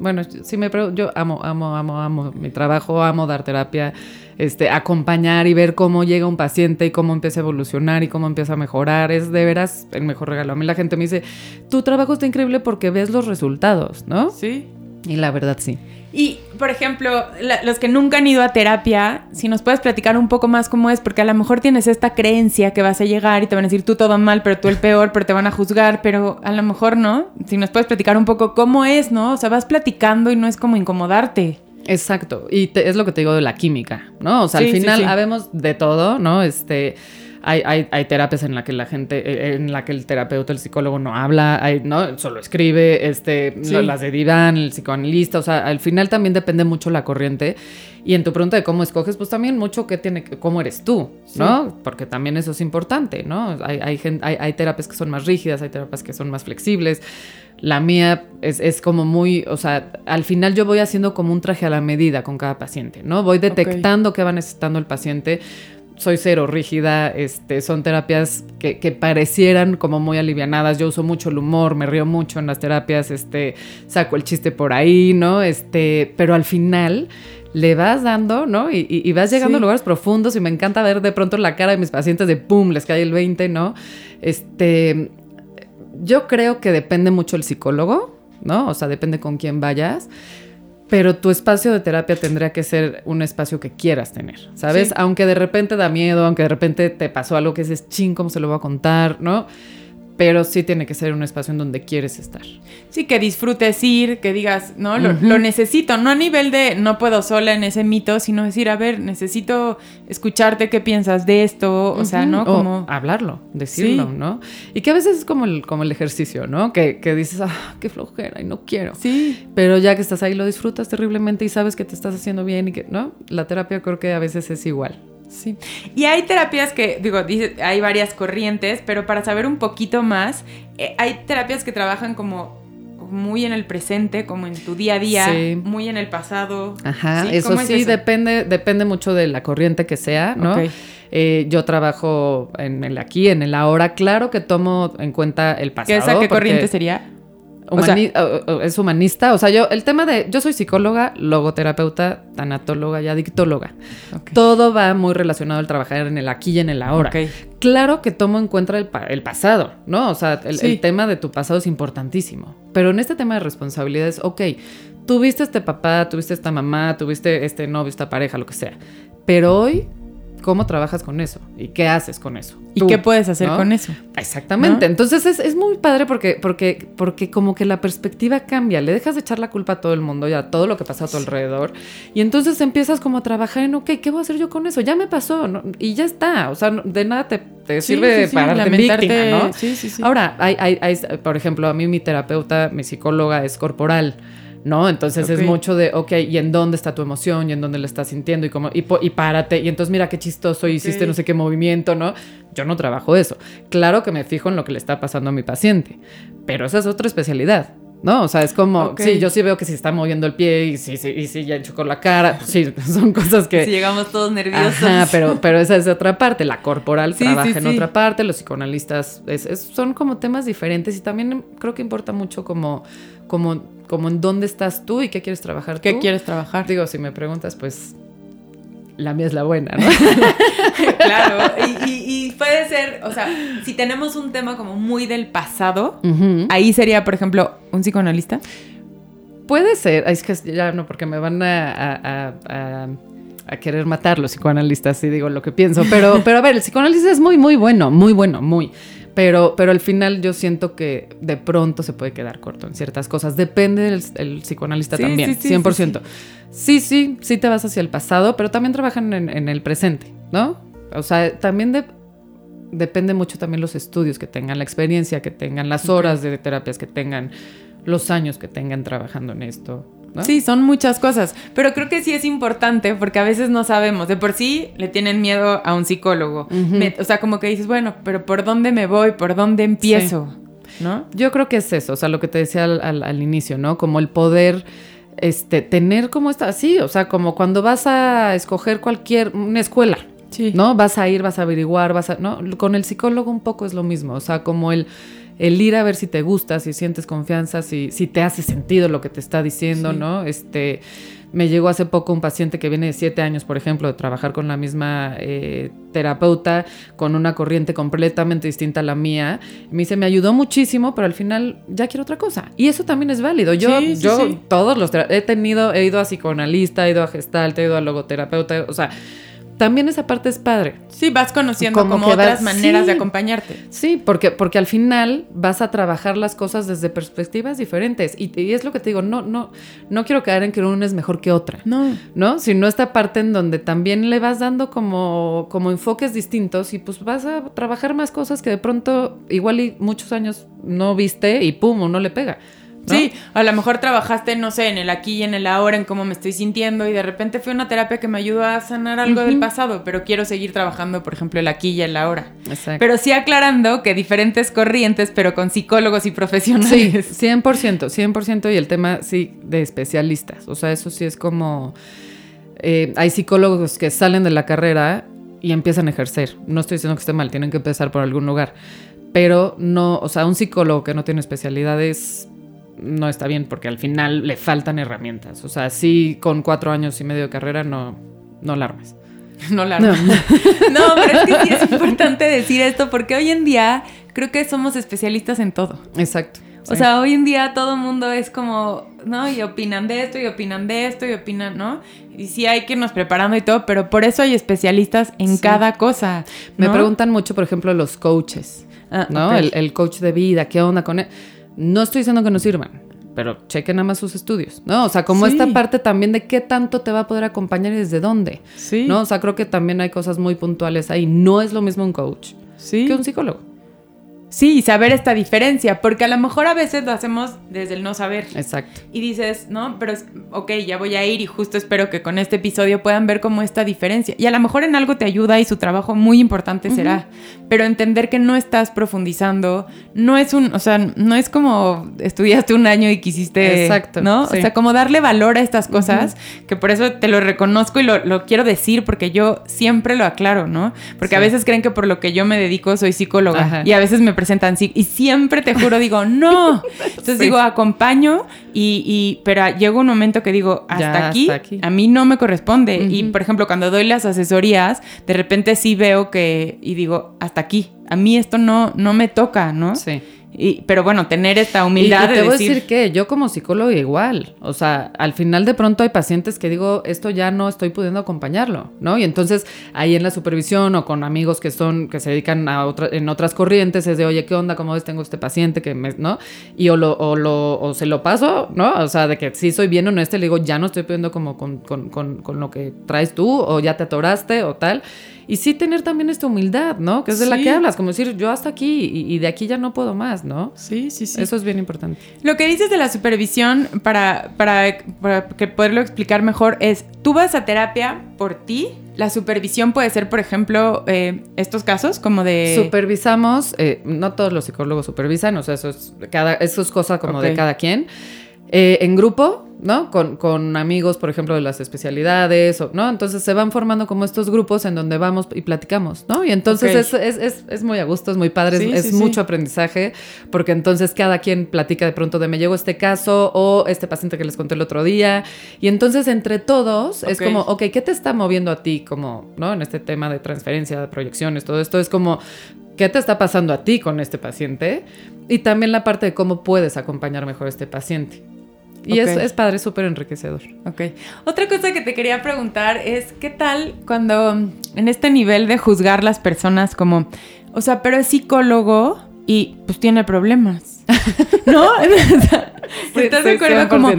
B: bueno, si me pregunto, yo amo, amo, amo, amo mi trabajo, amo dar terapia, este, acompañar y ver cómo llega un paciente y cómo empieza a evolucionar y cómo empieza a mejorar, es de veras el mejor regalo. A mí la gente me dice, tu trabajo está increíble porque ves los resultados, ¿no?
A: Sí.
B: Y la verdad sí.
A: Y, por ejemplo, los que nunca han ido a terapia, si nos puedes platicar un poco más cómo es, porque a lo mejor tienes esta creencia que vas a llegar y te van a decir tú todo mal, pero tú el peor, pero te van a juzgar, pero a lo mejor no. Si nos puedes platicar un poco cómo es, ¿no? O sea, vas platicando y no es como incomodarte.
B: Exacto, y es lo que te digo de la química, ¿no? O sea, al final habemos de todo, ¿no? Este hay, hay, hay, terapias en la que la gente, eh, en la que el terapeuta, el psicólogo no habla, hay, ¿no? Solo escribe, este, las de diván, el psicoanalista, o sea, al final también depende mucho la corriente. Y en tu pregunta de cómo escoges, pues también mucho que tiene, cómo eres tú, ¿no? Porque también eso es importante, ¿no? Hay, hay, hay, hay, terapias que son más rígidas, hay terapias que son más flexibles. La mía es, es, como muy, o sea, al final yo voy haciendo como un traje a la medida con cada paciente, ¿no? Voy detectando qué va necesitando el paciente soy cero rígida, este, son terapias que, parecieran como muy alivianadas. Yo uso mucho el humor, me río mucho en las terapias, este, saco el chiste por ahí, ¿no? Este, pero al final le vas dando, ¿no? Y, vas llegando a lugares profundos y me encanta ver de pronto la cara de mis pacientes de pum, les cae el 20, ¿no? Este, yo creo que depende mucho el psicólogo, ¿no? O sea, depende con quién vayas pero tu espacio de terapia tendría que ser un espacio que quieras tener, ¿sabes? Aunque de repente da miedo, aunque de repente te pasó algo que dices, ching, ¿cómo se lo voy a contar? ¿No? Pero sí tiene que ser un espacio en donde quieres estar.
A: Sí, que disfrutes ir, que digas, no, lo, necesito, no a nivel de no puedo sola en ese mito, sino decir, a ver, necesito escucharte qué piensas de esto, o sea, ¿no?
B: Como hablarlo, decirlo, ¿no? Y que a veces es como el, como el ejercicio, ¿no? Que, que dices, ah, qué flojera y no quiero.
A: Sí.
B: Pero ya que estás ahí lo disfrutas terriblemente y sabes que te estás haciendo bien y que, ¿no? La terapia creo que a veces es igual.
A: Sí. Y hay terapias que, digo, dice, hay varias corrientes, pero para saber un poquito más, eh, hay terapias que trabajan como muy en el presente, como en tu día a día, muy en el pasado.
B: Ajá, eso sí, depende, depende mucho de la corriente que sea, ¿no? Eh, yo trabajo en el aquí, en el ahora. Claro que tomo en cuenta el pasado.
A: ¿Qué, esa, ¿qué corriente sería?
B: Es humanista. O sea, yo, el tema de. Yo soy psicóloga, logoterapeuta, tanatóloga y adictóloga. Todo va muy relacionado al trabajar en el aquí y en el ahora. Claro que tomo en cuenta el, pasado, ¿no? O sea, el, tema de tu pasado es importantísimo. Pero en este tema de responsabilidades, ok, tuviste este papá, tuviste esta mamá, tuviste este novio, esta pareja, lo que sea. Pero hoy cómo trabajas con eso y qué haces con eso.
A: ¿Y qué puedes hacer con eso?
B: Exactamente. Entonces es, muy padre porque, porque, porque como que la perspectiva cambia. Le dejas de echar la culpa a todo el mundo y a todo lo que pasa a tu alrededor. Y entonces empiezas como a trabar en, ok, ¿qué voy a hacer yo con eso? Ya me pasó y ya está. O sea, de nada te, sirve para lamentarte, ¿no? Sí, sí, sí. Ahora, hay, hay, hay, por ejemplo, a mí mi terapeuta, mi psicóloga es corporal. ¿No? Entonces es mucho de, ok, ¿y en dónde está tu emoción? ¿Y en dónde la estás sintiendo? Y, cómo, y, y párate. Y entonces mira qué chistoso, hiciste no sé qué movimiento, ¿no? Yo no trabajo eso. Claro que me fijo en lo que le está pasando a mi paciente, pero esa es otra especialidad. ¿no? O sea, es como, sí, yo sí veo que si está moviendo el pie y si y si ya enchocó la cara, pues sí, son cosas que...
A: Si llegamos todos nerviosos.
B: Ajá, pero, pero esa es otra parte, la corporal trabaja en otra parte, los psicoanalistas es, son como temas diferentes y también creo que importa mucho como, como como en dónde estás tú y qué quieres trabajar tú.
A: ¿Qué quieres trabajar?
B: Digo, si me preguntas, pues la mía es la buena, ¿no?
A: claro, y, puede ser, o sea, si tenemos un tema como muy del pasado, ahí sería, por ejemplo, un psicoanalista.
B: Puede ser, es que ya no, porque me van a, a, querer matar los psicoanalistas si digo lo que pienso, pero, pero a ver, el psicoanálisis es muy, muy bueno, muy bueno, muy. Pero, pero al final yo siento que de pronto se puede quedar corto en ciertas cosas. Depende del psicoanalista también, 100%. Sí sí, sí te vas hacia el pasado, pero también trabajan en, el presente, ¿no? O sea, también depende mucho también los estudios que tengan, la experiencia que tengan, las horas de terapias que tengan, los años que tengan trabajando en esto.
A: Sí, son muchas cosas, pero creo que sí es importante porque a veces no sabemos. De por sí le tienen miedo a un psicólogo. o sea, como que dices, bueno, pero ¿por dónde me voy? ¿Por dónde empiezo? ¿no?
B: Yo creo que es eso, o sea, lo que te decía al, inicio, ¿no? Como el poder este, tener como esta, así, o sea, como cuando vas a escoger cualquier, una escuela, sí. ¿no? Vas a ir, vas a averiguar, vas a, ¿no? Con el psicólogo un poco es lo mismo, o sea, como el, el ir a ver si te gusta, si sientes confianza, si, si te hace sentido lo que te está diciendo, ¿no? Este me llegó hace poco un paciente que viene de siete años, por ejemplo, de trabajar con la misma eh, terapeuta, con una corriente completamente distinta a la mía. Me dice, me ayudó muchísimo, pero al final ya quiero otra cosa. Y eso también es válido. Yo, yo todos los he tenido, he ido a psicoanalista, he ido a gestalt, he ido a logoterapeuta, o sea también esa parte es padre.
A: Sí, vas conociendo como, otras maneras de acompañarte.
B: Sí, porque, porque al final vas a trabajar las cosas desde perspectivas diferentes. Y, es lo que te digo, no, no, no quiero caer en que una es mejor que otra.
A: No.
B: ¿No? Sino esta parte en donde también le vas dando como, como enfoques distintos y pues vas a trabajar más cosas que de pronto igual y muchos años no viste y pum, no le pega.
A: Sí, a lo mejor trabajaste, no sé, en el aquí y en el ahora, en cómo me estoy sintiendo y de repente fue una terapia que me ayudó a sanar algo del pasado, pero quiero seguir trabajando, por ejemplo, el aquí y el ahora. Exacto. Pero sí aclarando que diferentes corrientes, pero con psicólogos y profesionales.
B: Sí, 100%, 100% y el tema, sí, de especialistas. O sea, eso sí es como... Eh, hay psicólogos que salen de la carrera y empiezan a ejercer. No estoy diciendo que esté mal, tienen que empezar por algún lugar. Pero no, o sea, un psicólogo que no tiene especialidades no está bien porque al final le faltan herramientas. O sea, sí, con cuatro años y medio de carrera no, no alarmes.
A: No la No. no, pero es que sí es importante decir esto porque hoy en día creo que somos especialistas en todo.
B: Exacto.
A: O sea, hoy en día todo el mundo es como, ¿no? Y opinan de esto, y opinan de esto, y opinan, ¿no? Y sí hay que irnos preparando y todo, pero por eso hay especialistas en cada cosa.
B: Me preguntan mucho, por ejemplo, los coaches, ah, ¿no? El, el, coach de vida, ¿qué onda con él? No estoy diciendo que no sirvan, pero chequen nada más sus estudios, ¿no? O sea, como esta parte también de qué tanto te va a poder acompañar y desde dónde, sí. ¿no? O sea, creo que también hay cosas muy puntuales ahí. No es lo mismo un coach que un psicólogo.
A: Sí, saber esta diferencia, porque a lo mejor a veces lo hacemos desde el no saber.
B: Exacto.
A: Y dices, no, pero ok, ya voy a ir y justo espero que con este episodio puedan ver cómo esta diferencia. Y a lo mejor en algo te ayuda y su trabajo muy importante será, pero entender que no estás profundizando, no es un, o sea, no es como estudiaste un año y quisiste, Exacto, ¿no? O sea, como darle valor a estas cosas, que por eso te lo reconozco y lo, quiero decir porque yo siempre lo aclaro, ¿no? Porque a veces creen que por lo que yo me dedico soy psicóloga y a veces me presentan y siempre te juro digo, no. Entonces digo, acompaño y, pero llega un momento que digo, hasta, aquí, a mí no me corresponde. Y por ejemplo, cuando doy las asesorías, de repente sí veo que, y digo, hasta aquí, a mí esto no, no me toca, ¿no?
B: Sí
A: pero bueno, tener esta humildad.
B: Y, te voy a decir que yo como psicólogo igual, o sea, al final de pronto hay pacientes que digo, esto ya no estoy pudiendo acompañarlo, ¿no? Y entonces ahí en la supervisión o con amigos que son, que se dedican a otra, en otras corrientes, es de, oye, ¿qué onda? ¿Cómo ves? Tengo este paciente que me, ¿no? Y o, lo, o, lo, o se lo paso, ¿no? O sea, de que sí soy bien honesto, le digo, ya no estoy pudiendo como con, con, con, con lo que traes tú, o ya te atoraste, o tal. Y sí tener también esta humildad, ¿no? Que es de la que hablas, como decir, yo hasta aquí y, de aquí ya no puedo más, ¿no?
A: Sí, sí, sí.
B: Eso es bien importante.
A: Lo que dices de la supervisión, para, para, que poderlo explicar mejor, es, tú vas a terapia por ti, la supervisión puede ser, por ejemplo, eh, estos casos como de...
B: Supervisamos, eh, no todos los psicólogos supervisan, o sea, eso es, cada, eso es cosa como de cada quien. Eh, en grupo, ¿no? Con, con, amigos, por ejemplo, de las especialidades, ¿no? Entonces se van formando como estos grupos en donde vamos y platicamos, ¿no? Y entonces es, es, es, es, muy a gusto, es muy padre, es, mucho aprendizaje, porque entonces cada quien platica de pronto de me llegó este caso o este paciente que les conté el otro día. Y entonces entre todos es como, ok, ¿qué te está moviendo a ti como, ¿no? En este tema de transferencia, de proyecciones, todo esto es como, ¿Qué te está pasando a ti con este paciente? Y también la parte de cómo puedes acompañar mejor a este paciente. Y es, es, padre, súper enriquecedor.
A: Ok. Otra cosa que te quería preguntar es, ¿qué tal cuando en este nivel de juzgar las personas como, o sea, pero es psicólogo y pues tiene problemas? ¿No? ¿Estás de acuerdo? Como,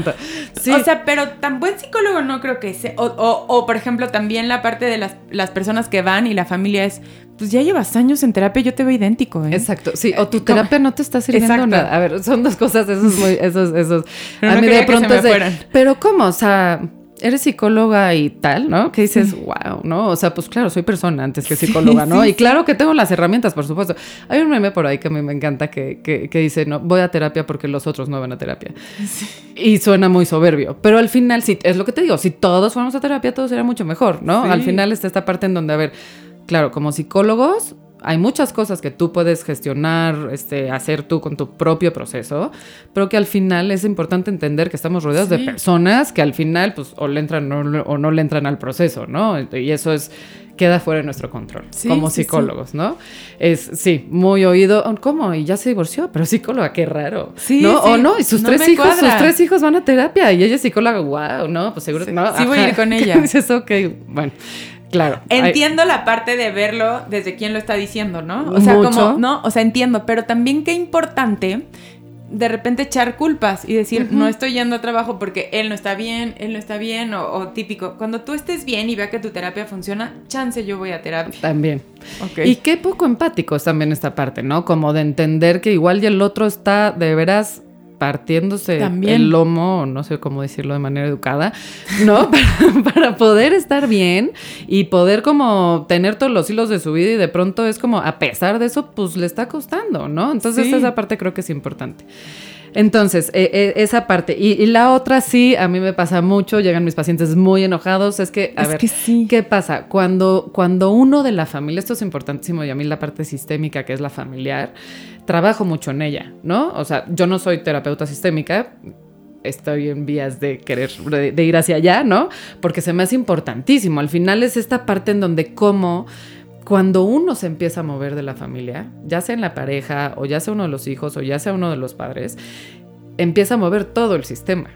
A: sí. O sea, pero tan buen psicólogo no creo que sea. O, o, o, por ejemplo, también la parte de las, las personas que van y la familia es, pues ya llevas años en terapia, yo te veo idéntico, ¿eh?
B: Exacto, sí, o tu terapia no te está sirviendo nada. A ver, son dos cosas, esos, esos, esos. a mí de pronto es de, pero ¿cómo? O sea, eres psicóloga y tal, ¿no? Que dices, wow, ¿no? O sea, pues claro, soy persona antes que psicóloga, ¿no? y claro que tengo las herramientas, por supuesto. Hay un meme por ahí que a mí me encanta que, que, dice, no, voy a terapia porque los otros no van a terapia. Y suena muy soberbio. Pero al final, sí, es lo que te digo, si todos fuéramos a terapia, todo sería mucho mejor, ¿no? Al final está esta parte en donde, a ver, claro, como psicólogos, hay muchas cosas que tú puedes gestionar, este, hacer tú con tu propio proceso, pero que al final es importante entender que estamos rodeados de personas que al final, pues, o le entran o, no le entran al proceso, ¿no? Y eso es queda fuera de nuestro control como psicólogos, ¿no? Es, sí, muy oído, ¿cómo? Y ya se divorció, pero psicóloga, qué raro. Sí, ¿no? O no, y sus tres hijos, sus tres hijos van a terapia y ella es psicóloga, wow, ¿no? Pues seguro, no,
A: sí voy a ir con ella.
B: Dices, ok, bueno. Claro.
A: Entiendo la parte de verlo desde quién lo está diciendo, ¿no? O sea, como, ¿no? O sea, entiendo, pero también qué importante de repente echar culpas y decir, no estoy yendo a trabajo porque él no está bien, él no está bien, o, típico, cuando tú estés bien y vea que tu terapia funciona, chance yo voy a terapia.
B: También. Y qué poco empático es también esta parte, ¿no? Como de entender que igual y el otro está de veras partiéndose el lomo, no sé cómo decirlo de manera educada, ¿no? para, poder estar bien y poder como tener todos los hilos de su vida y de pronto es como, a pesar de eso, pues le está costando, ¿no? Entonces esa parte creo que es importante. Entonces, eh, eh, esa parte. Y, la otra sí, a mí me pasa mucho, llegan mis pacientes muy enojados, es que, a ver, ¿qué pasa? Cuando, cuando uno de la familia, esto es importantísimo y a mí la parte sistémica, que es la familiar, trabajo mucho en ella, ¿no? O sea, yo no soy terapeuta sistémica, estoy en vías de querer, de, ir hacia allá, ¿no? Porque se me hace importantísimo. Al final es esta parte en donde como cuando uno se empieza a mover de la familia, ya sea en la pareja o ya sea uno de los hijos o ya sea uno de los padres, empieza a mover todo el sistema.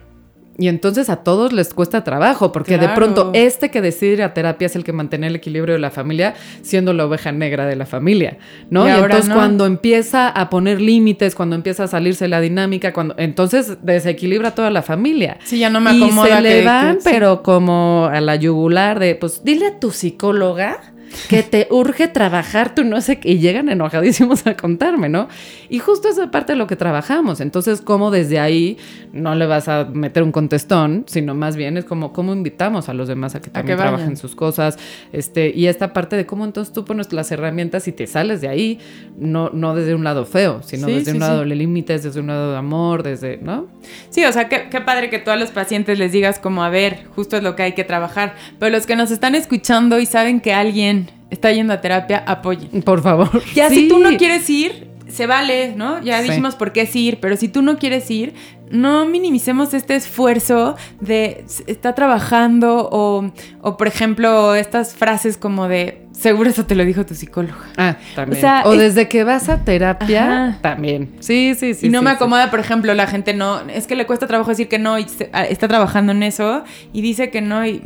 B: Y entonces a todos les cuesta trabajo, porque de pronto este que decide ir a terapia es el que mantiene el equilibrio de la familia, siendo la oveja negra de la familia, ¿no? Y, entonces cuando empieza a poner límites, cuando empieza a salirse la dinámica, cuando entonces desequilibra toda la familia.
A: Sí, ya no me acomoda.
B: Y se le van, pero como a la yugular de, pues dile a tu psicóloga que te urge trabajar, tú no sé qué, y llegan enojadísimos a contarme, ¿no? Y justo esa parte de lo que trabajamos. Entonces, ¿cómo desde ahí no le vas a meter un contestón, sino más bien es como cómo invitamos a los demás a que también trabajen sus cosas, este, y esta parte de cómo entonces tú pones las herramientas y te sales de ahí, no, no desde un lado feo, sino desde un lado de límites, desde un lado de amor, desde, ¿no?
A: Sí, o sea, qué, qué padre que tú a los pacientes les digas como, a ver, justo es lo que hay que trabajar, pero los que nos están escuchando y saben que alguien está yendo a terapia, apoyen.
B: Por favor.
A: Ya si tú no quieres ir, se vale, ¿no? Ya dijimos por qué es ir, pero si tú no quieres ir, no minimicemos este esfuerzo de estar trabajando o, o, por ejemplo, estas frases como de seguro eso te lo dijo tu psicóloga.
B: Ah, también. O, desde que vas a terapia, también. Sí, sí, sí.
A: Y no me acomoda, por ejemplo, la gente no, es que le cuesta trabajo decir que no y ah, está trabajando en eso y dice que no y.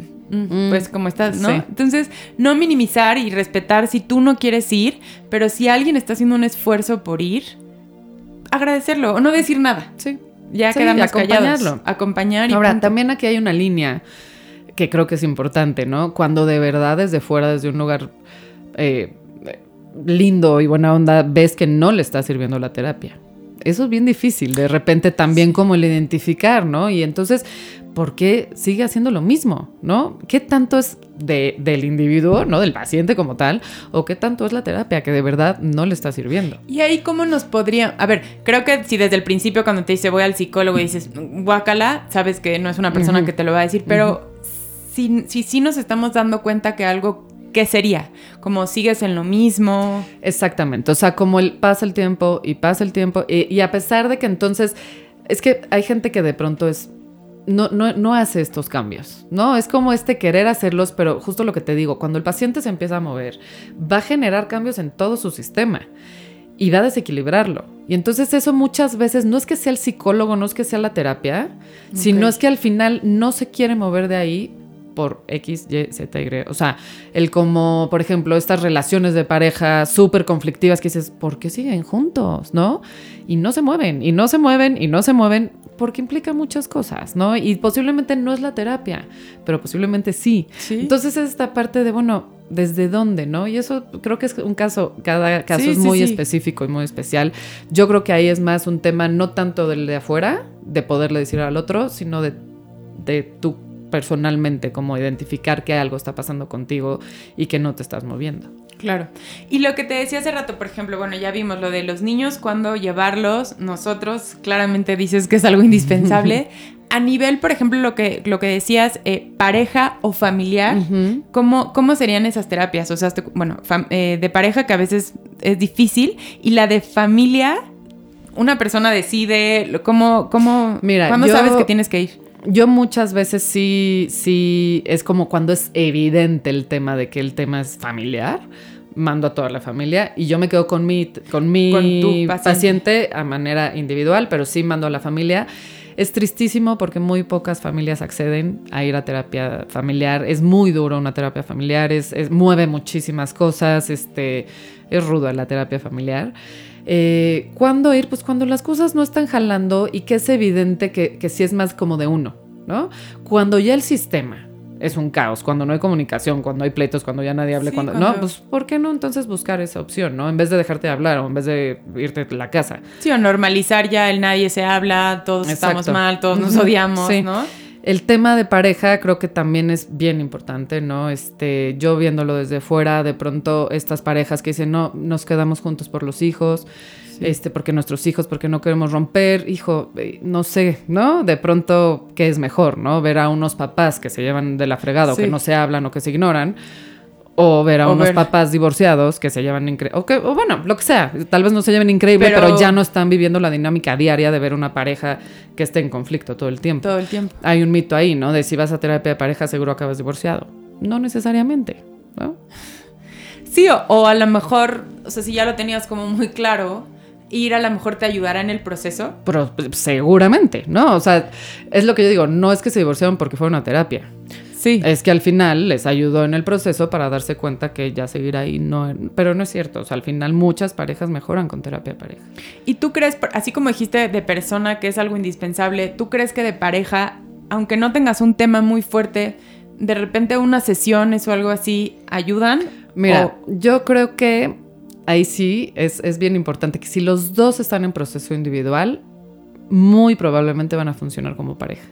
A: pues como estás, ¿no? Entonces, no minimizar y respetar si tú no quieres ir, pero si alguien está haciendo un esfuerzo por ir, agradecerlo o no decir nada.
B: Sí.
A: Ya sí, quedarnos acompañarlo. acompañar y
B: Ahora, también aquí hay una línea que creo que es importante, ¿no? Cuando de verdad desde fuera, desde un lugar eh, lindo y buena onda, ves que no le está sirviendo la terapia. Eso es bien difícil, de repente también como el identificar, ¿no? Y entonces ¿por qué sigue haciendo lo mismo? ¿No? ¿Qué tanto es del individuo, ¿no? Del paciente como tal, o qué tanto es la terapia que de verdad no le está sirviendo?
A: Y ahí, ¿cómo nos podría.? A ver, creo que si desde el principio, cuando te dice voy al psicólogo y dices guácala, sabes que no es una persona que te lo va a decir, pero si, si sí nos estamos dando cuenta que algo ¿qué sería? Como sigues en lo mismo.
B: Exactamente, o sea, como el, pasa el tiempo y pasa el tiempo, y, y, a pesar de que entonces, es que hay gente que de pronto es no, no, hace estos cambios, ¿no? Es como este querer hacerlos, pero justo lo que te digo, cuando el paciente se empieza a mover, va a generar cambios en todo su sistema y va a desequilibrarlo. Y entonces eso muchas veces no es que sea el psicólogo, no es que sea la terapia, sino es que al final no se quiere mover de ahí por X, Y, Z, Y. O sea, el como, por ejemplo, estas relaciones de pareja súper conflictivas que dices, ¿por qué siguen juntos? ¿No? Y no se mueven, y no se mueven, y no se mueven, porque implica muchas cosas, ¿no? Y posiblemente no es la terapia, pero posiblemente sí. Entonces es esta parte de, bueno, ¿desde dónde, no? Y eso creo que es un caso, cada caso es muy específico y muy especial. Yo creo que ahí es más un tema no tanto del de afuera, de poderle decir al otro, sino de, de tu personalmente, como identificar que algo está pasando contigo y que no te estás moviendo.
A: Claro. Y lo que te decía hace rato, por ejemplo, bueno, ya vimos lo de los niños, cuando llevarlos, nosotros claramente dices que es algo indispensable. A nivel, por ejemplo, lo que, lo que decías, eh, pareja o familiar, ¿cómo, ¿cómo, serían esas terapias? O sea, bueno, eh, de pareja que a veces es difícil y la de familia, una persona decide, ¿cómo, cómo, Mira, ¿cuándo sabes que tienes que ir?
B: Yo muchas veces sí, sí, es como cuando es evidente el tema de que el tema es familiar mando a toda la familia y yo me quedo con mi, con mi paciente. a manera individual, pero sí mando a la familia. Es tristísimo porque muy pocas familias acceden a ir a terapia familiar. Es muy duro una terapia familiar, es, mueve muchísimas cosas, este, es ruda la terapia familiar. Eh, ¿Cuándo ir? Pues cuando las cosas no están jalando y que es evidente que, que sí es más como de uno, ¿no? Cuando ya el sistema es un caos, cuando no hay comunicación, cuando hay pleitos, cuando ya nadie hable, cuando, no, pues ¿por qué no entonces buscar esa opción, no? En vez de dejarte de hablar o en vez de irte a la casa.
A: Sí, o normalizar ya el nadie se habla, todos estamos mal, todos nos odiamos, ¿no?
B: El tema de pareja creo que también es bien importante, ¿no? Este, yo viéndolo desde fuera, de pronto estas parejas que dicen, no, nos quedamos juntos por los hijos, este, porque nuestros hijos, porque no queremos romper, hijo, eh, no sé, ¿no? De pronto, ¿qué es mejor, no? Ver a unos papás que se llevan de la fregada o que no se hablan o que se ignoran, o ver a unos papás divorciados que se llevan increíble, o, bueno, lo que sea, tal vez no se lleven increíble, pero... ya no están viviendo la dinámica diaria de ver una pareja que esté en conflicto todo el tiempo.
A: Todo el tiempo.
B: Hay un mito ahí, ¿no? De si vas a terapia de pareja seguro acabas divorciado. No necesariamente, ¿no?
A: Sí, o, o a lo mejor, o sea, si ya lo tenías como muy claro, ir a lo mejor te ayudará en el proceso?
B: Pero seguramente, ¿no? O sea, es lo que yo digo, no es que se divorciaron porque fue una terapia. Sí. Es que al final les ayudó en el proceso para darse cuenta que ya seguir ahí no. Pero no es cierto. O sea, al final muchas parejas mejoran con terapia pareja.
A: ¿Y tú crees, así como dijiste de persona que es algo indispensable, tú crees que de pareja, aunque no tengas un tema muy fuerte, de repente unas sesiones o algo así ayudan?
B: Mira, yo creo que ahí sí es, bien importante que si los dos están en proceso individual, muy probablemente van a funcionar como pareja.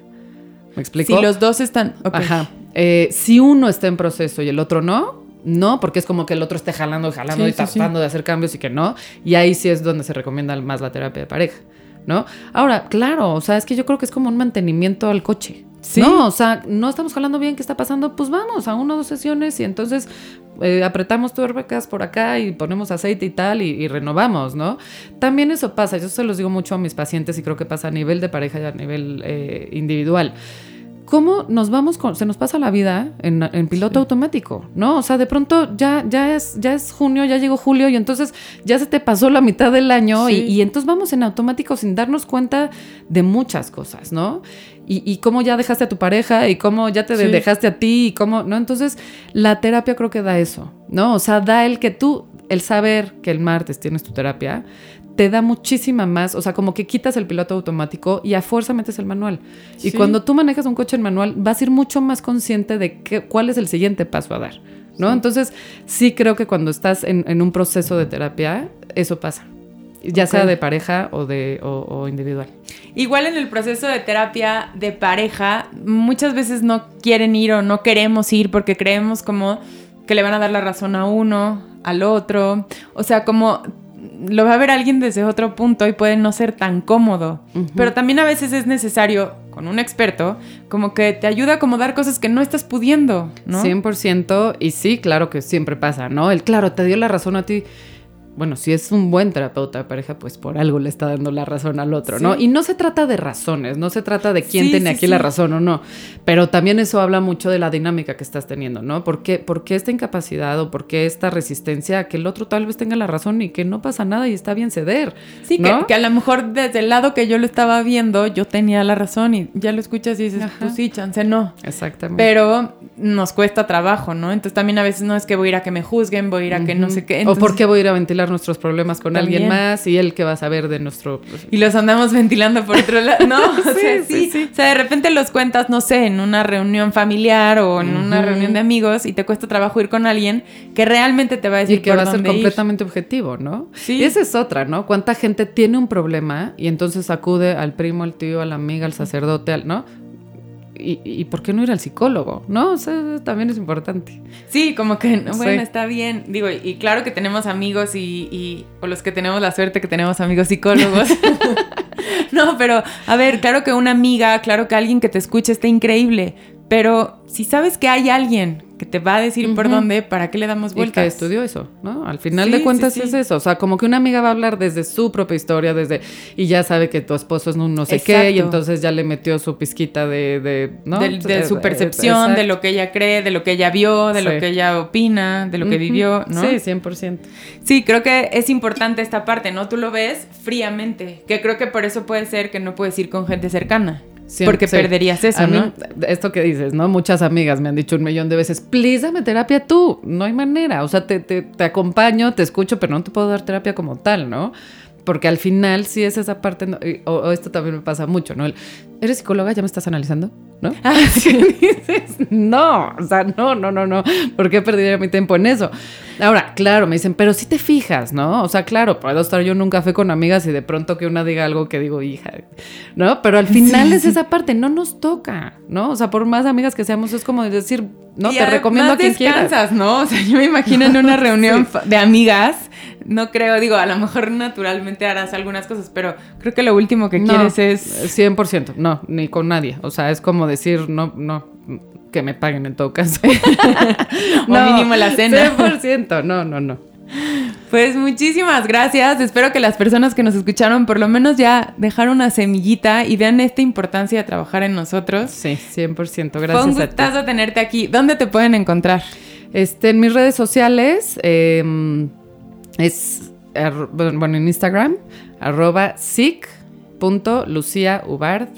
B: ¿Me explico?
A: Si los dos están.
B: Ajá. Eh, si uno está en proceso y el otro no, no, porque es como que el otro esté jalando jalando y tratando de hacer cambios y que no. Y ahí sí es donde se recomienda más la terapia de pareja, ¿no? Ahora, claro, o sea, es que yo creo que es como un mantenimiento al coche. No, o sea, no estamos jalando bien, ¿qué está pasando? Pues vamos a una o dos sesiones y entonces eh, apretamos tuercas por acá y ponemos aceite y tal y, renovamos, ¿no? También eso pasa, yo se los digo mucho a mis pacientes y creo que pasa a nivel de pareja y a nivel eh, individual cómo nos vamos con, se nos pasa la vida en, piloto automático, ¿no? O sea, de pronto ya, ya, es, ya es junio, ya llegó julio y entonces ya se te pasó la mitad del año y, entonces vamos en automático sin darnos cuenta de muchas cosas, ¿no? Y, cómo ya dejaste a tu pareja y cómo ya te dejaste a ti y cómo, ¿no? Entonces, la terapia creo que da eso, ¿no? O sea, da el que tú, el saber que el martes tienes tu terapia, te da muchísima más, o sea, como que quitas el piloto automático y a fuerza metes el manual. Y cuando tú manejas un coche en manual, vas a ir mucho más consciente de qué, cuál es el siguiente paso a dar, ¿no? Entonces, sí creo que cuando estás en, un proceso de terapia, eso pasa. Ya sea de pareja o de o, individual.
A: Igual en el proceso de terapia de pareja, muchas veces no quieren ir o no queremos ir porque creemos como que le van a dar la razón a uno, al otro. O sea, como lo va a ver alguien desde otro punto y puede no ser tan cómodo. Pero también a veces es necesario, con un experto, como que te ayuda a acomodar cosas que no estás pudiendo, ¿no?
B: 100% y sí, claro que siempre pasa, ¿no? El claro, te dio la razón a ti bueno, si es un buen terapeuta de pareja, pues por algo le está dando la razón al otro, ¿no? Y no se trata de razones, no se trata de quién tiene aquí la razón o no, pero también eso habla mucho de la dinámica que estás teniendo, ¿no? ¿Por qué, esta incapacidad o por qué esta resistencia a que el otro tal vez tenga la razón y que no pasa nada y está bien ceder?
A: Sí, que, a lo mejor desde el lado que yo lo estaba viendo, yo tenía la razón y ya lo escuchas y dices, pues sí, chance no.
B: Exactamente.
A: Pero nos cuesta trabajo, ¿no? Entonces también a veces no es que voy a ir a que me juzguen, voy a ir a que no sé qué.
B: o por qué voy a ir a ventilar nuestros problemas con alguien más y él que va a saber de nuestro...
A: Y los andamos ventilando por otro lado, ¿no? o sea, sí, sí, O sea, de repente los cuentas, no sé, en una reunión familiar o en una reunión de amigos y te cuesta trabajo ir con alguien que realmente te va a decir
B: y que va a ser completamente objetivo, ¿no? Sí. Y esa es otra, ¿no? Cuánta gente tiene un problema y entonces acude al primo, al tío, a la amiga, al sacerdote, al, ¿no? ¿Y, por qué no ir al psicólogo? ¿No? O sea, también es importante.
A: Sí, como que, bueno, está bien. Digo, y claro que tenemos amigos y, y, o los que tenemos la suerte que tenemos amigos psicólogos. no, pero a ver, claro que una amiga, claro que alguien que te escuche está increíble, pero si sabes que hay alguien que te va a decir por dónde, ¿para qué le damos vueltas?
B: Y que estudió eso, ¿no? Al final de cuentas es eso. O sea, como que una amiga va a hablar desde su propia historia, desde. Y ya sabe que tu esposo es un no sé qué, y entonces ya le metió su pizquita de. de ¿no?
A: De, su percepción, de lo que ella cree, de lo que ella vio, de lo que ella opina, de lo que vivió, ¿no?
B: Sí, 100%.
A: Sí, creo que es importante esta parte, ¿no? Tú lo ves fríamente, que creo que por eso puede ser que no puedes ir con gente cercana porque perderías eso, ¿no?
B: esto que dices, ¿no? Muchas amigas me han dicho un millón de veces, please dame terapia tú. No hay manera. O sea, te, te, te acompaño, te escucho, pero no te puedo dar terapia como tal, ¿no? Porque al final sí es esa parte, o, esto también me pasa mucho, ¿no? ¿Eres psicóloga? ¿Ya me estás analizando? ¿No?
A: Ah,
B: dices, no, o sea, no, no, no, no. ¿Por qué perdería mi tiempo en eso? Ahora, claro, me dicen, pero si te fijas, ¿no? O sea, claro, puedo estar yo en un café con amigas y de pronto que una diga algo que digo, hija, ¿no? Pero al final es esa parte, no nos toca, ¿no? O sea, por más amigas que seamos, es como decir, no, te recomiendo a quien quieras.
A: ¿no? O sea, yo me imagino en una reunión de amigas, no creo, digo, a lo mejor naturalmente harás algunas cosas, pero creo que lo último que quieres es...
B: 100%, no, ni con nadie. O sea, es como decir, no, no, que me paguen en todo caso.
A: no, mínimo la cena.
B: 100%, no, no, no.
A: Pues muchísimas gracias. Espero que las personas que nos escucharon por lo menos ya dejaron una semillita y vean esta importancia de trabajar en nosotros.
B: Sí, 100%. Gracias.
A: Fue un gustazo tenerte aquí. ¿Dónde te pueden encontrar?
B: Este, en mis redes sociales em, es, bueno, en Instagram, arroba sic.luciaubard.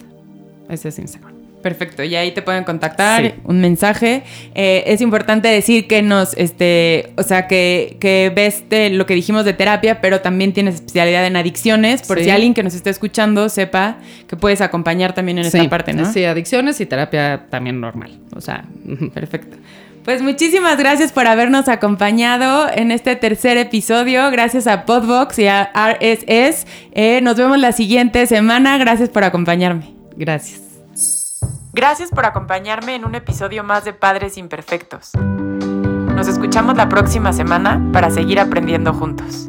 B: Ese es Instagram.
A: Perfecto, y ahí te pueden contactar, un mensaje. Eh, es importante decir que nos, este, o sea, que, que ves lo que dijimos de terapia, pero también tienes especialidad en adicciones, por si alguien que nos está escuchando sepa que puedes acompañar también en esta parte, ¿no?
B: Sí, adicciones y terapia también normal, o sea,
A: perfecto. Pues muchísimas gracias por habernos acompañado en este tercer episodio. Gracias a Podbox y a RSS. Eh, nos vemos la siguiente semana. Gracias por acompañarme.
B: Gracias.
A: Gracias por acompañarme en un episodio más de Padres Imperfectos. Nos escuchamos la próxima semana para seguir aprendiendo juntos.